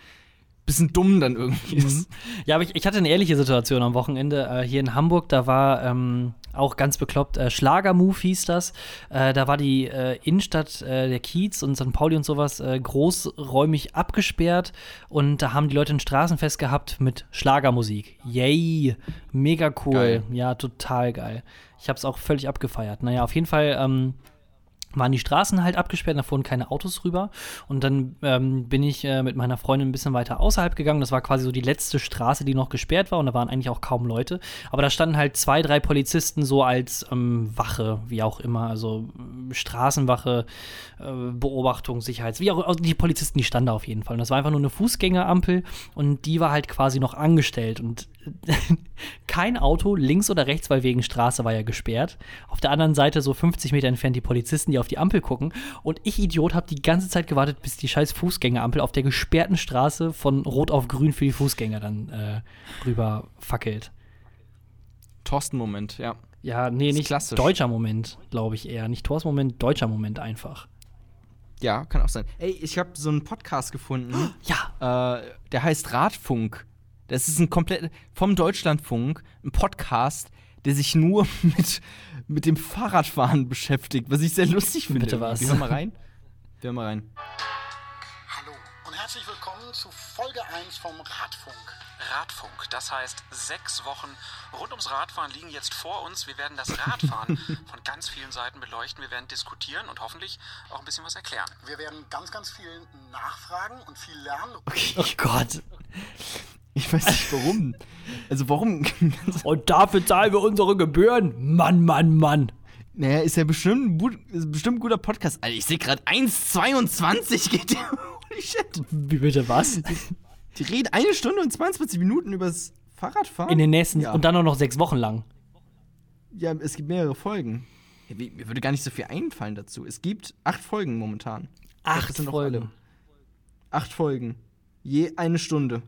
bisschen dumm dann irgendwie mhm. ist. Ja, aber ich, ich hatte eine ähnliche Situation am Wochenende äh, hier in Hamburg. Da war ähm, auch ganz bekloppt, äh, Schlagermove hieß das. Äh, da war die äh, Innenstadt äh, der Kiez und St. Pauli und sowas äh, großräumig abgesperrt und da haben die Leute ein Straßenfest gehabt mit Schlagermusik. Yay! Mega cool. Geil. Ja, total geil. Ich habe es auch völlig abgefeiert. Naja, auf jeden Fall ähm, waren die Straßen halt abgesperrt, da fuhren keine Autos rüber. Und dann ähm, bin ich äh, mit meiner Freundin ein bisschen weiter außerhalb gegangen. Das war quasi so die letzte Straße, die noch gesperrt war. Und da waren eigentlich auch kaum Leute. Aber da standen halt zwei, drei Polizisten so als ähm, Wache, wie auch immer. Also äh, Straßenwache, äh, Beobachtung, Sicherheits. Wie auch also die Polizisten, die standen da auf jeden Fall. Und das war einfach nur eine Fußgängerampel. Und die war halt quasi noch angestellt. Und kein Auto links oder rechts, weil wegen Straße war ja gesperrt. Auf der anderen Seite so 50 Meter entfernt die Polizisten, die auf die Ampel gucken. Und ich, Idiot, habe die ganze Zeit gewartet, bis die scheiß Fußgängerampel auf der gesperrten Straße von Rot auf Grün für die Fußgänger dann äh, rüber fackelt. Thorsten-Moment, ja. Ja, nee, nicht klassisch. deutscher Moment, glaube ich eher. Nicht Thorsten-Moment, deutscher Moment einfach. Ja, kann auch sein. Ey, ich habe so einen Podcast gefunden. Ja. Äh, der heißt Radfunk. Das ist ein komplett vom Deutschlandfunk, ein Podcast, der sich nur mit, mit dem Fahrradfahren beschäftigt, was ich sehr lustig finde. Bitte was. Wir hören mal rein. Wir hören mal rein. Hallo und herzlich willkommen zu Folge 1 vom Radfunk. Radfunk, das heißt, sechs Wochen rund ums Radfahren liegen jetzt vor uns. Wir werden das Radfahren von ganz vielen Seiten beleuchten. Wir werden diskutieren und hoffentlich auch ein bisschen was erklären. Wir werden ganz, ganz viel nachfragen und viel lernen. Okay. Oh Gott. Ich weiß nicht warum. Also warum? Und dafür zahlen wir unsere Gebühren. Mann, Mann, Mann. Naja, ist ja bestimmt, ist bestimmt ein guter Podcast. Alter, ich sehe gerade 1,22 geht der. Holy shit. Wie bitte was? Die reden eine Stunde und 22 Minuten übers Fahrradfahren. In den nächsten, ja. und dann auch noch sechs Wochen lang. Ja, es gibt mehrere Folgen. Ja, mir würde gar nicht so viel einfallen dazu. Es gibt acht Folgen momentan. Acht Folgen. Acht Folgen. Je eine Stunde.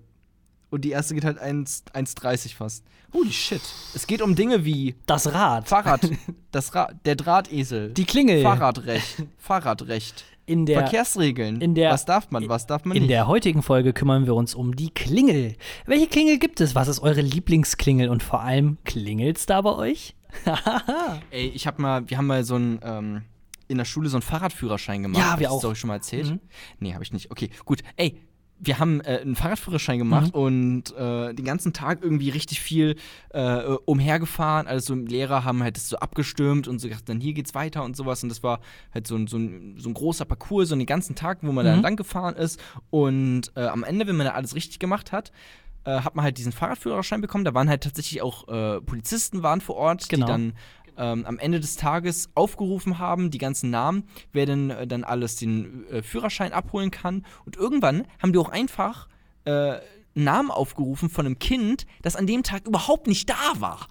Und die erste geht halt 1,30 fast. Holy shit. Es geht um Dinge wie das Rad. Fahrrad. Das Rad, der Drahtesel. Die Klingel. Fahrradrecht. Fahrradrecht. In der, Verkehrsregeln. In der, was darf man, was darf man in nicht? In der heutigen Folge kümmern wir uns um die Klingel. Welche Klingel gibt es? Was ist eure Lieblingsklingel? Und vor allem, klingelt's da bei euch? Ey, ich hab mal, wir haben mal so ein, ähm, in der Schule so einen Fahrradführerschein gemacht. Ja, wir auch. Das ich schon mal erzählt? Mhm. Nee, habe ich nicht. Okay, gut. Ey, wir haben äh, einen Fahrradführerschein gemacht mhm. und äh, den ganzen Tag irgendwie richtig viel äh, umhergefahren. Also Lehrer haben halt das so abgestürmt und so gesagt, dann hier geht's weiter und sowas. Und das war halt so ein, so ein, so ein großer Parcours, so den ganzen Tag, wo man mhm. da lang gefahren ist. Und äh, am Ende, wenn man da alles richtig gemacht hat, äh, hat man halt diesen Fahrradführerschein bekommen. Da waren halt tatsächlich auch äh, Polizisten waren vor Ort, genau. die dann ähm, am Ende des Tages aufgerufen haben, die ganzen Namen, wer denn äh, dann alles den äh, Führerschein abholen kann. Und irgendwann haben die auch einfach äh, Namen aufgerufen von einem Kind, das an dem Tag überhaupt nicht da war.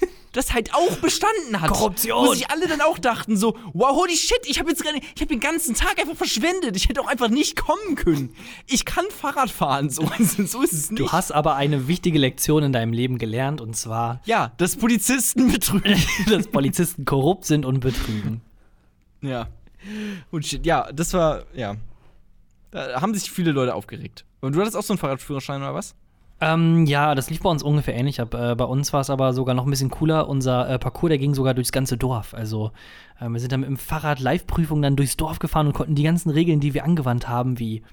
Das halt auch bestanden hat. Korruption. Wo sich alle dann auch dachten so, wow, holy shit, ich habe jetzt gerade, ich habe den ganzen Tag einfach verschwendet. Ich hätte auch einfach nicht kommen können. Ich kann Fahrrad fahren, so, so ist es nicht. Du hast aber eine wichtige Lektion in deinem Leben gelernt und zwar, ja, dass Polizisten betrügen. dass Polizisten korrupt sind und betrügen. ja. Und shit, ja, das war, ja. Da haben sich viele Leute aufgeregt. Und du hattest auch so einen Fahrradführerschein oder was? Ähm, ja, das lief bei uns ungefähr ähnlich ab. Äh, bei uns war es aber sogar noch ein bisschen cooler. Unser äh, Parcours, der ging sogar durchs ganze Dorf. Also äh, wir sind dann mit dem Fahrrad Live-Prüfung dann durchs Dorf gefahren und konnten die ganzen Regeln, die wir angewandt haben, wie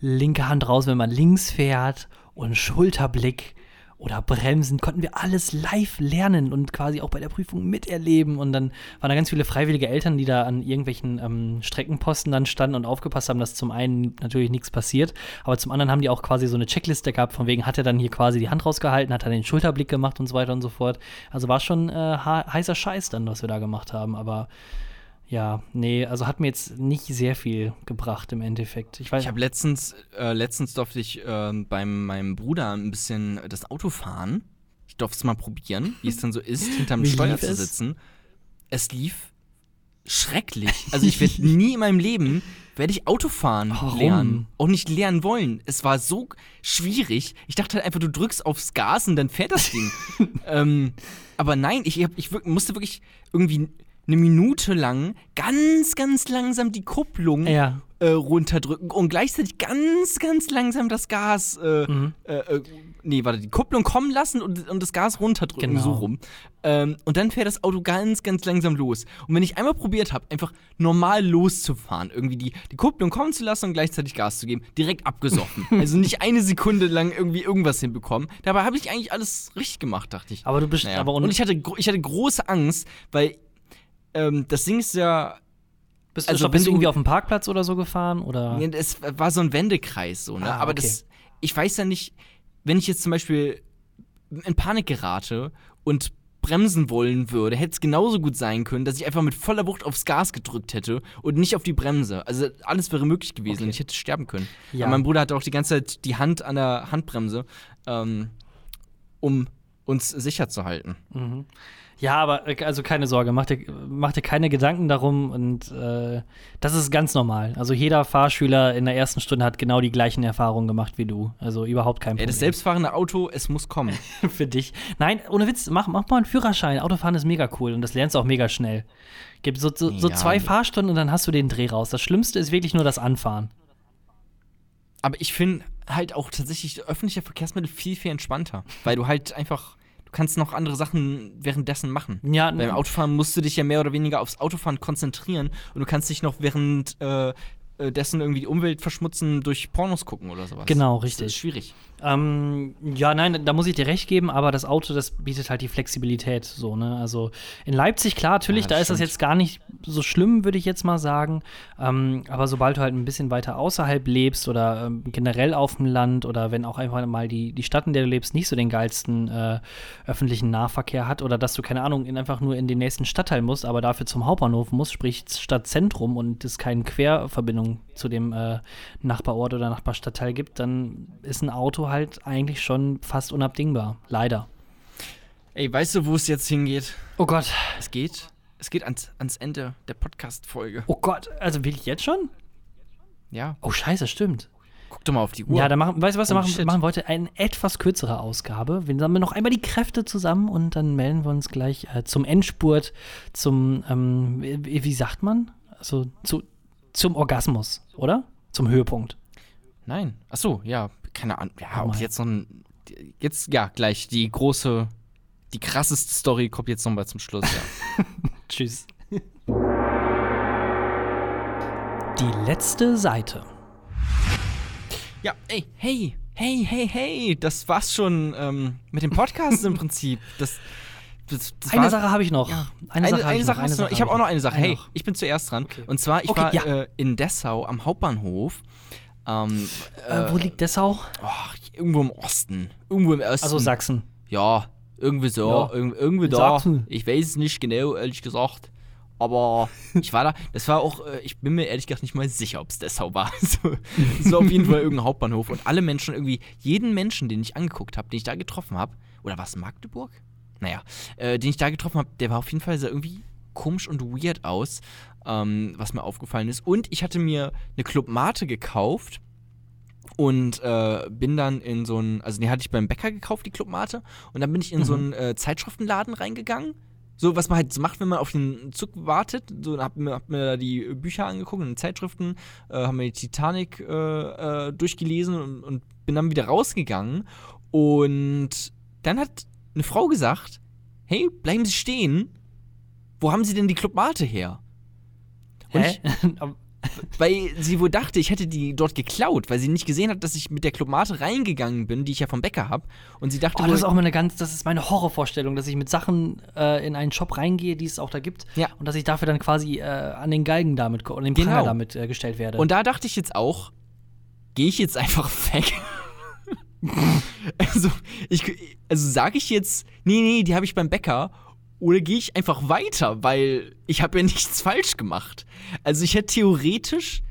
linke Hand raus, wenn man links fährt und Schulterblick oder Bremsen, konnten wir alles live lernen und quasi auch bei der Prüfung miterleben. Und dann waren da ganz viele freiwillige Eltern, die da an irgendwelchen ähm, Streckenposten dann standen und aufgepasst haben, dass zum einen natürlich nichts passiert, aber zum anderen haben die auch quasi so eine Checkliste gehabt, von wegen hat er dann hier quasi die Hand rausgehalten, hat er den Schulterblick gemacht und so weiter und so fort. Also war schon äh, heißer Scheiß dann, was wir da gemacht haben, aber ja, nee, also hat mir jetzt nicht sehr viel gebracht im Endeffekt. Ich weiß, Ich habe letztens, äh, letztens durfte ich äh, bei meinem Bruder ein bisschen das Auto fahren. Ich durfte es mal probieren, wie es dann so ist, hinterm Wie Steuer zu sitzen. Es lief schrecklich. Also ich werde nie in meinem Leben werde ich Autofahren Warum? lernen. Auch nicht lernen wollen. Es war so schwierig. Ich dachte halt einfach, du drückst aufs Gas und dann fährt das Ding. ähm, aber nein, ich, hab, ich musste wirklich irgendwie eine Minute lang ganz, ganz langsam die Kupplung Ja. äh, runterdrücken und gleichzeitig ganz, ganz langsam das Gas, äh, Mhm. äh, äh, nee, warte, die Kupplung kommen lassen und, und das Gas runterdrücken, Genau. so rum. Ähm, und dann fährt das Auto ganz, ganz langsam los. Und wenn ich einmal probiert habe, einfach normal loszufahren, irgendwie die, die Kupplung kommen zu lassen und gleichzeitig Gas zu geben, direkt abgesoffen. also nicht eine Sekunde lang irgendwie irgendwas hinbekommen. Dabei habe ich eigentlich alles richtig gemacht, dachte ich. aber du bist, Naja. aber und ich hatte, ich hatte große Angst, weil ähm, das Ding ist ja, bist, also also, bist du du- irgendwie auf dem Parkplatz oder so gefahren? Oder? Nee, es war so ein Wendekreis, so, ne? Ah, Aber okay. das, ich weiß ja nicht, wenn ich jetzt zum Beispiel in Panik gerate und bremsen wollen würde, hätte es genauso gut sein können, dass ich einfach mit voller Wucht aufs Gas gedrückt hätte und nicht auf die Bremse. Also alles wäre möglich gewesen Okay. und ich hätte sterben können. Ja. Mein Bruder hatte auch die ganze Zeit die Hand an der Handbremse, ähm, um uns sicher zu halten. Mhm. Ja, aber äh, also keine Sorge, mach dir, mach dir keine Gedanken darum und äh, das ist ganz normal. Also jeder Fahrschüler in der ersten Stunde hat genau die gleichen Erfahrungen gemacht wie du. Also überhaupt kein Ey, Problem. das selbstfahrende Auto, es muss kommen. für dich. Nein, ohne Witz, mach, mach mal einen Führerschein. Autofahren ist mega cool und das lernst du auch mega schnell. Gibt so, so, so Ja, zwei nee. Fahrstunden und dann hast du den Dreh raus. Das Schlimmste ist wirklich nur das Anfahren. Aber ich finde halt auch tatsächlich öffentliche Verkehrsmittel viel, viel entspannter. Weil du halt einfach, kannst noch andere Sachen währenddessen machen. Ja, Beim Autofahren musst du dich ja mehr oder weniger aufs Autofahren konzentrieren und du kannst dich noch während äh, äh, dessen irgendwie die Umwelt verschmutzen durch Pornos gucken oder sowas. Genau, Das richtig. ist schwierig. Ähm, ja, nein, da muss ich dir recht geben, aber das Auto, das bietet halt die Flexibilität so, ne? Also in Leipzig, klar, natürlich, Ja, da das ist das stimmt. jetzt gar nicht so schlimm, würde ich jetzt mal sagen. Ähm, aber sobald du halt ein bisschen weiter außerhalb lebst oder ähm, generell auf dem Land oder wenn auch einfach mal die, die Stadt, in der du lebst, nicht so den geilsten äh, öffentlichen Nahverkehr hat oder dass du, keine Ahnung, in, einfach nur in den nächsten Stadtteil musst, aber dafür zum Hauptbahnhof musst, sprich Stadtzentrum und es keine Querverbindung zu dem äh, Nachbarort oder Nachbarstadtteil gibt, dann ist ein Auto halt eigentlich schon fast unabdingbar. Leider. Ey, weißt du, wo es jetzt hingeht? Oh Gott. Es geht, es geht ans, ans Ende der Podcast-Folge. Oh Gott. Also wirklich jetzt schon? Ja, Oh, scheiße, stimmt. guck doch mal auf die Uhr. Ja, dann machen, weißt du was, wir Oh, machen, shit. machen wir heute eine etwas kürzere Ausgabe. Wir sammeln noch einmal die Kräfte zusammen und dann melden wir uns gleich äh, zum Endspurt, zum, ähm, wie, wie sagt man? Also zu, zum Orgasmus, oder? Zum Höhepunkt. Nein. Ach so, ja, keine Ahnung. Ja, Mach ob jetzt so ein. Jetzt, ja, gleich die große, die krasseste Story kommt jetzt nochmal zum Schluss, ja. Tschüss. Die letzte Seite. ja, ey, hey, hey, hey, hey, das war's schon ähm, mit dem Podcast im Prinzip. Das, das, das Eine war- Sache habe ich noch. Ja. Eine, Sache, habe ich noch. hast du noch. Ich habe auch noch eine Sache. Eine Hey, noch. ich bin zuerst dran. Okay. Und zwar, ich Okay, war ja. äh, in Dessau am Hauptbahnhof. Ähm, Äh, wo liegt Dessau? oh, irgendwo im Osten. Irgendwo im Osten. Also Sachsen. Ja, irgendwie so. Ja, Irg irgendwie in da. Sachsen. Ich weiß es nicht genau, ehrlich gesagt. Aber ich war da, das war auch, äh, ich bin mir ehrlich gesagt nicht mal sicher, ob es Dessau war. So, Es war auf jeden Fall irgendein Hauptbahnhof und alle Menschen irgendwie, jeden Menschen, den ich angeguckt habe, den ich da getroffen habe, oder war es Magdeburg? Naja, äh, den ich da getroffen habe, der war auf jeden Fall so irgendwie komisch und weird aus, ähm, was mir aufgefallen ist. Und ich hatte mir eine Club Mate gekauft und äh, bin dann in so einen, also die hatte ich beim Bäcker gekauft, die Club Mate, und dann bin ich in so einen äh, Zeitschriftenladen reingegangen. So, was man halt so macht, wenn man auf den Zug wartet. So, hab mir, hab mir da die Bücher angeguckt und Zeitschriften, äh, haben mir die Titanic äh, äh, durchgelesen und, und bin dann wieder rausgegangen. Und dann hat eine Frau gesagt: Hey, bleiben Sie stehen. Wo haben Sie denn die Club Mate her? Und Hä? Aber- weil sie wohl dachte, ich hätte die dort geklaut, weil sie nicht gesehen hat, dass ich mit der Clubmate reingegangen bin, die ich ja vom Bäcker habe. Und sie dachte Oh, das ist auch meine ganz, das ist meine Horrorvorstellung, dass ich mit Sachen äh, in einen Shop reingehe, die es auch da gibt, Ja. und dass ich dafür dann quasi äh, an den Galgen damit und den Genau. Damit äh, gestellt werde. Und da dachte ich jetzt auch, gehe ich jetzt einfach weg? also, ich, also sage ich jetzt, nee, nee, die habe ich beim Bäcker. Oder gehe ich einfach weiter, weil ich habe ja nichts falsch gemacht. Also ich hätte theoretisch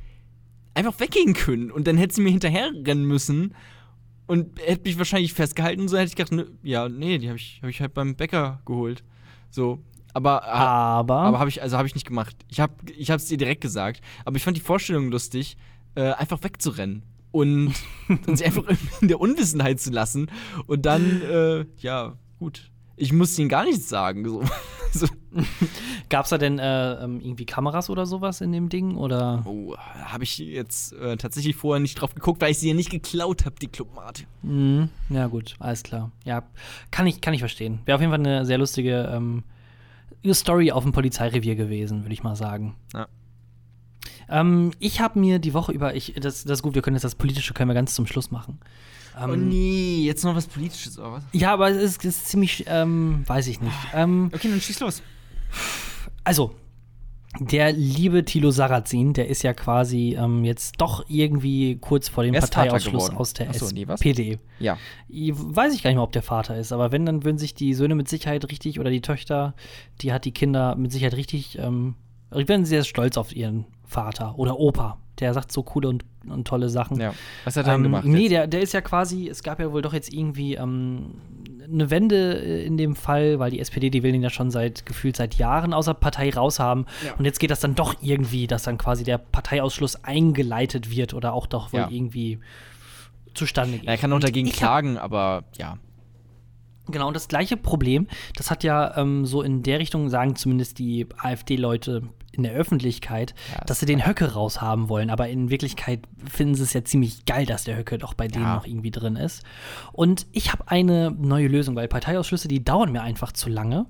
einfach weggehen können und dann hätte sie mir hinterherrennen müssen und hätte mich wahrscheinlich festgehalten. Und so hätte ich gedacht, ne, ja, nee, die habe ich, hab ich halt beim Bäcker geholt. So, aber aber, aber habe ich, also habe ich nicht gemacht. Ich habe ich es dir direkt gesagt. Aber ich fand die Vorstellung lustig, äh, einfach wegzurennen. Und, sie einfach in der Unwissenheit zu lassen. Und dann, äh, ja, gut. Ich musste ihnen gar nichts sagen. So. so. gab es da denn äh, ähm, irgendwie Kameras oder sowas in dem Ding? Oder? Oh, habe ich jetzt äh, tatsächlich vorher nicht drauf geguckt, weil ich sie ja nicht geklaut habe, die Clubmate. Mhm. Ja, gut, alles klar. Ja, kann ich, kann ich verstehen. Wäre auf jeden Fall eine sehr lustige ähm, Story auf dem Polizeirevier gewesen, würde ich mal sagen. Ja. Ähm, ich habe mir die Woche über, ich, das, das ist gut, wir können jetzt das Politische können wir ganz zum Schluss machen. Ähm, Oh nee, jetzt noch was Politisches oder was? Ja, aber es ist, ist ziemlich, ähm, weiß ich nicht. Ähm, Okay, dann schieß los. also, der liebe Thilo Sarrazin, der ist ja quasi ähm, jetzt doch irgendwie kurz vor dem Parteiausschluss aus der Ach so, nee? SPD. Ja. Ich weiß ich gar nicht mehr, ob der Vater ist, aber wenn, dann würden sich die Söhne mit Sicherheit richtig oder die Töchter, die hat die Kinder mit Sicherheit richtig, ähm, werden sehr stolz auf ihren Vater oder Opa. Der sagt so coole und, und tolle Sachen. ja. Was hat er denn Ähm, gemacht? nee, jetzt? der, der ist ja quasi, es gab ja wohl doch jetzt irgendwie ähm, eine Wende äh, in dem Fall, weil die SPD, die will ihn ja schon seit gefühlt seit Jahren außer Partei raushaben. Ja. Und jetzt geht das dann doch irgendwie, dass dann quasi der Parteiausschluss eingeleitet wird oder auch doch wohl Ja. irgendwie zustande geht. er kann auch dagegen klagen, aber ja. Genau, und das gleiche Problem, das hat ja ähm, so in der Richtung, sagen zumindest die AfD-Leute in der Öffentlichkeit, Ja, das dass sie den Höcke raushaben wollen. Aber in Wirklichkeit finden sie es ja ziemlich geil, dass der Höcke doch bei denen Ja. noch irgendwie drin ist. Und ich habe eine neue Lösung, weil Parteiausschlüsse, die dauern mir einfach zu lange.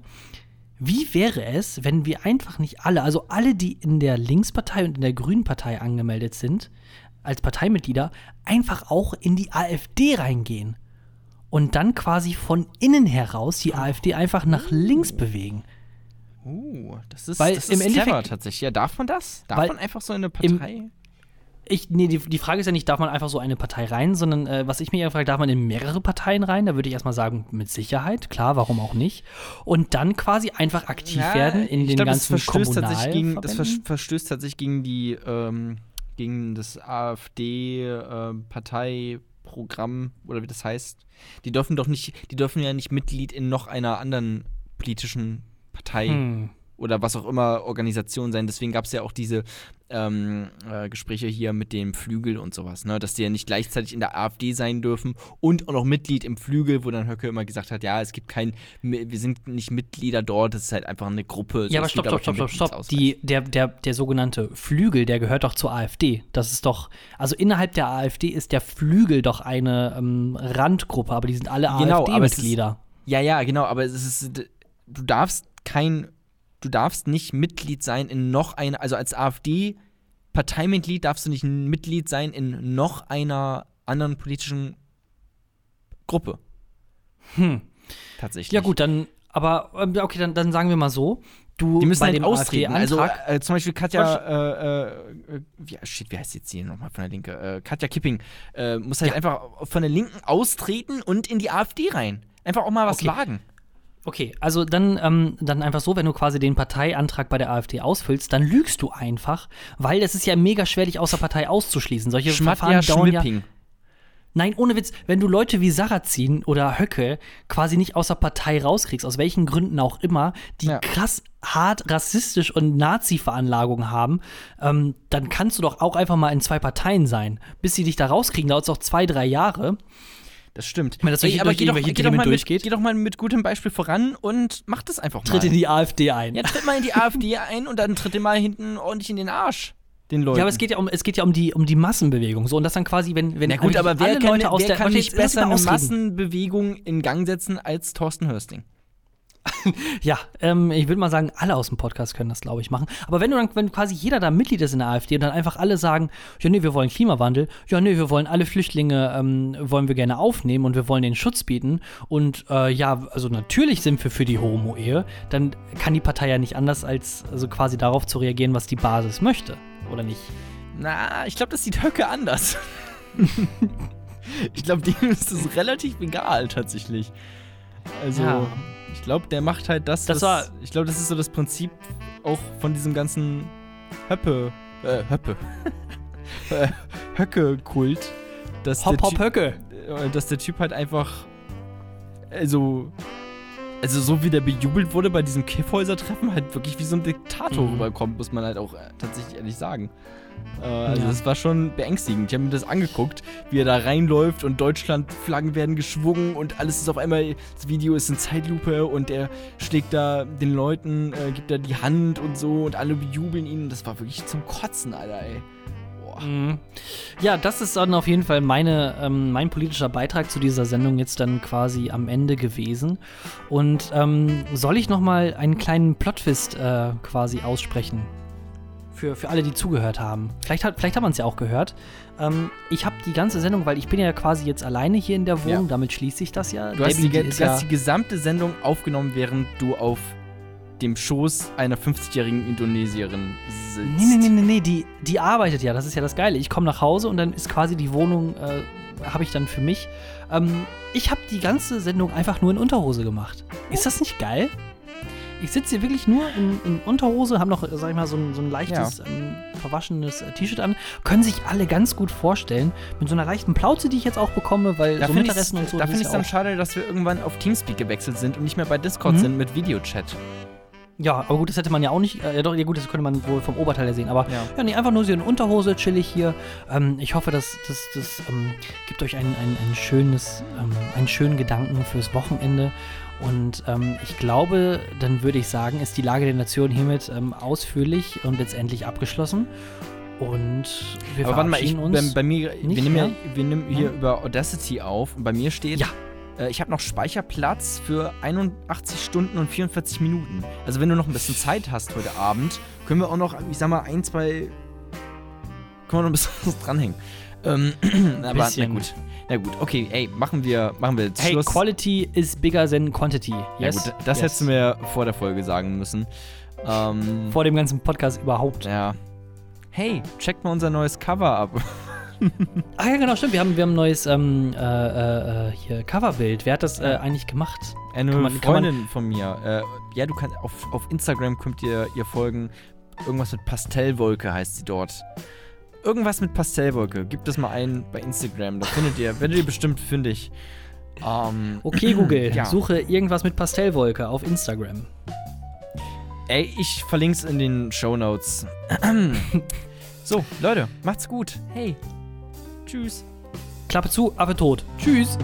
Wie wäre es, wenn wir einfach nicht alle, also alle, die in der Linkspartei und in der Grünen Partei angemeldet sind, als Parteimitglieder, einfach auch in die AfD reingehen? und dann quasi von innen heraus die AfD einfach nach links bewegen. Uh, das ist, Weil das im ist clever Endeffekt- tatsächlich. Ja, darf man das? Darf man einfach so in eine im- Partei? Ich, nee, die, die Frage ist ja nicht, darf man einfach so eine Partei rein, sondern äh, was ich mir ja frage, darf man in mehrere Parteien rein? Da würde ich erstmal sagen, mit Sicherheit, klar, warum auch nicht. Und dann quasi einfach aktiv werden in den glaub, ganzen das verstößt tatsächlich gegen, Das verstößt tatsächlich gegen die ähm, gegen das AfD-Parteiprogramm oder wie das heißt. Die dürfen doch nicht, die dürfen ja nicht Mitglied in noch einer anderen politischen Partei Hm. oder was auch immer Organisation sein. Deswegen gab es ja auch diese ähm, äh, Gespräche hier mit dem Flügel und sowas, ne? dass die ja nicht gleichzeitig in der AfD sein dürfen und auch noch Mitglied im Flügel, wo dann Höcke immer gesagt hat, ja, es gibt kein, wir sind nicht Mitglieder dort, das ist halt einfach eine Gruppe. Ja, aber es stopp, stopp, stopp, stopp, stopp. Die, der, der, der sogenannte Flügel, der gehört doch zur AfD. Das ist doch, also innerhalb der AfD ist der Flügel doch eine ähm, Randgruppe, aber die sind alle Genau, es AfD-Mitglieder. Ja, ja, genau, aber es ist, du darfst kein, du darfst nicht Mitglied sein in noch einer, also als AfD-Parteimitglied darfst du nicht Mitglied sein in noch einer anderen politischen Gruppe. Hm. Tatsächlich. Ja, gut, dann, aber ähm, okay, dann, dann sagen wir mal so. Du Die müssen bei halt dem austreten. Also AfD-Antrag- äh, zum Beispiel Katja, äh, äh, wie, shit, wie heißt jetzt hier nochmal von der Linke? Äh, Katja Kipping äh, muss halt Ja. einfach von der Linken austreten und in die AfD rein. Einfach auch mal was Okay. wagen. Okay, also dann, ähm, dann einfach so, wenn du quasi den Parteiantrag bei der AfD ausfüllst, dann lügst du einfach, weil es ist ja mega schwer, dich aus der Partei auszuschließen. Solche Verfahren dauern ja. Schmipping. Nein, ohne Witz, wenn du Leute wie Sarrazin oder Höcke quasi nicht aus der Partei rauskriegst, aus welchen Gründen auch immer, die Ja. krass hart rassistisch und Nazi-Veranlagung haben, ähm, dann kannst du doch auch einfach mal in zwei Parteien sein. Bis sie dich da rauskriegen, dauert es auch zwei, drei Jahre. Das stimmt. meine, dass durch- durch geh doch, geh, doch mal mit, geh doch mal mit gutem Beispiel voran und mach das einfach mal. Tritt in die AfD ein. ja, tritt mal in die AfD ein und dann tritt dir mal hinten ordentlich in den Arsch. Den Leuten. Ja, aber es geht ja um, es geht ja um die, um die Massenbewegung. So, und das dann quasi, wenn, wenn Na gut, aber wer alle kann, Leute aus wer der kann nicht besser eine. Massenbewegung in Gang setzen als Thorsten Hörsting? Ja, ähm, ich würde mal sagen, alle aus dem Podcast können das, glaube ich, machen. Aber wenn du dann, wenn quasi jeder da Mitglied ist in der AfD und dann einfach alle sagen, ja, nee, wir wollen Klimawandel, ja, nee, wir wollen alle Flüchtlinge, ähm, wollen wir gerne aufnehmen und wir wollen den Schutz bieten und äh, ja, also natürlich sind wir für die Homo-Ehe, dann kann die Partei ja nicht anders, als also quasi darauf zu reagieren, was die Basis möchte, oder nicht? Na, ich glaube, das sieht Höcke anders. ich glaube, dem ist es relativ egal, tatsächlich. Also, Ja. Ich glaube, der macht halt das, Das was, war- Ich glaube, das ist so das Prinzip auch von diesem ganzen Höppe, äh, Höppe, Äh, Höcke-Kult. dass Hopp, hopp, Typ- Höcke. äh, dass der Typ halt einfach, also, also so wie der bejubelt wurde bei diesem Kiffhäuser-Treffen, halt wirklich wie so ein Diktator Mhm. rüberkommt, muss man halt auch äh, tatsächlich ehrlich sagen. Äh, also Ja. das war schon beängstigend. Ich habe mir das angeguckt, wie er da reinläuft und Deutschland-Flaggen werden geschwungen und alles ist auf einmal, das Video ist in Zeitlupe und er schlägt da den Leuten, äh, gibt da die Hand und so und alle bejubeln ihn. Das war wirklich zum Kotzen, Alter, ey. Mhm. Ja, das ist dann auf jeden Fall meine, ähm, mein politischer Beitrag zu dieser Sendung jetzt dann quasi am Ende gewesen. Und ähm, soll ich noch mal einen kleinen Plottwist äh, quasi aussprechen? Für, für alle, die zugehört haben. Vielleicht hat, vielleicht hat man es ja auch gehört. Ähm, ich habe die ganze Sendung, weil ich bin ja quasi jetzt alleine hier in der Wohnung, Ja. damit schließt sich das ja. Du hast, die, ist du ja hast die gesamte Sendung aufgenommen, während du auf dem Schoß einer 50-jährigen Indonesierin sitzt. Nee, nee, nee, nee, nee, die, die arbeitet ja, das ist ja das Geile. Ich komme nach Hause und dann ist quasi die Wohnung, äh, habe ich dann für mich. Ähm, ich habe die ganze Sendung einfach nur in Unterhose gemacht. Ist das nicht geil? Ich sitze hier wirklich nur in, in Unterhose, habe noch, sag ich mal, so ein, so ein leichtes, ähm, verwaschenes äh, T-Shirt an. Können sich alle ganz gut vorstellen. Mit so einer leichten Plauze, die ich jetzt auch bekomme, weil Da so finde ich Mittagessen und so. da das find ist ich's ja dann schade, dass wir irgendwann auf Teamspeak gewechselt sind und nicht mehr bei Discord Mhm. sind mit Videochat. Ja, aber gut, das hätte man ja auch nicht. Äh, ja, doch, ja, gut, das könnte man wohl vom Oberteil her sehen. Aber Ja. ja, nee, einfach nur so in Unterhose, chillig hier. Ähm, ich hoffe, das, das, das ähm, gibt euch ein, ein, ein schönes, ähm, einen schönen Gedanken fürs Wochenende. Und ähm, ich glaube, dann würde ich sagen, ist die Lage der Nation hiermit ähm, ausführlich und letztendlich abgeschlossen. Und wir Aber warte mal, ich, verabschieden bei, uns. bei mir, wir nicht nehmen, ja, mehr? wir nehmen hier Ja. über Audacity auf und bei mir steht, Ja. äh, ich habe noch Speicherplatz für 81 Stunden und 44 Minuten. Also wenn du noch ein bisschen Zeit hast heute Abend, können wir auch noch, ich sag mal, ein, zwei, können wir noch ein bisschen was dranhängen. Ähm, aber na bisschen. gut. Na gut, okay, ey, machen wir, machen wir jetzt hey, Schluss. Quality is bigger than quantity. ja Yes? gut, das yes. hättest du mir vor der Folge sagen müssen. Ähm, Vor dem ganzen Podcast überhaupt. ja. Hey, checkt mal unser neues Cover ab. Ah ja, genau, stimmt. Wir haben, wir haben ein neues ähm, äh, äh, hier Coverbild. Wer hat das äh, eigentlich gemacht? Eine Kann man- kann man- Freundin von mir. Äh, ja, du kannst auf, auf Instagram könnt ihr ihr folgen. Irgendwas mit Pastellwolke heißt sie dort. Irgendwas mit Pastellwolke. Gebt das mal ein bei Instagram. Da findet ihr, werdet ihr bestimmt fündig. Ähm, Okay, Google, Ja. suche irgendwas mit Pastellwolke auf Instagram. Ey, ich verlinke es in den Show Notes. so, Leute, macht's gut. Hey. Tschüss. Klappe zu, Affe tot. Tschüss.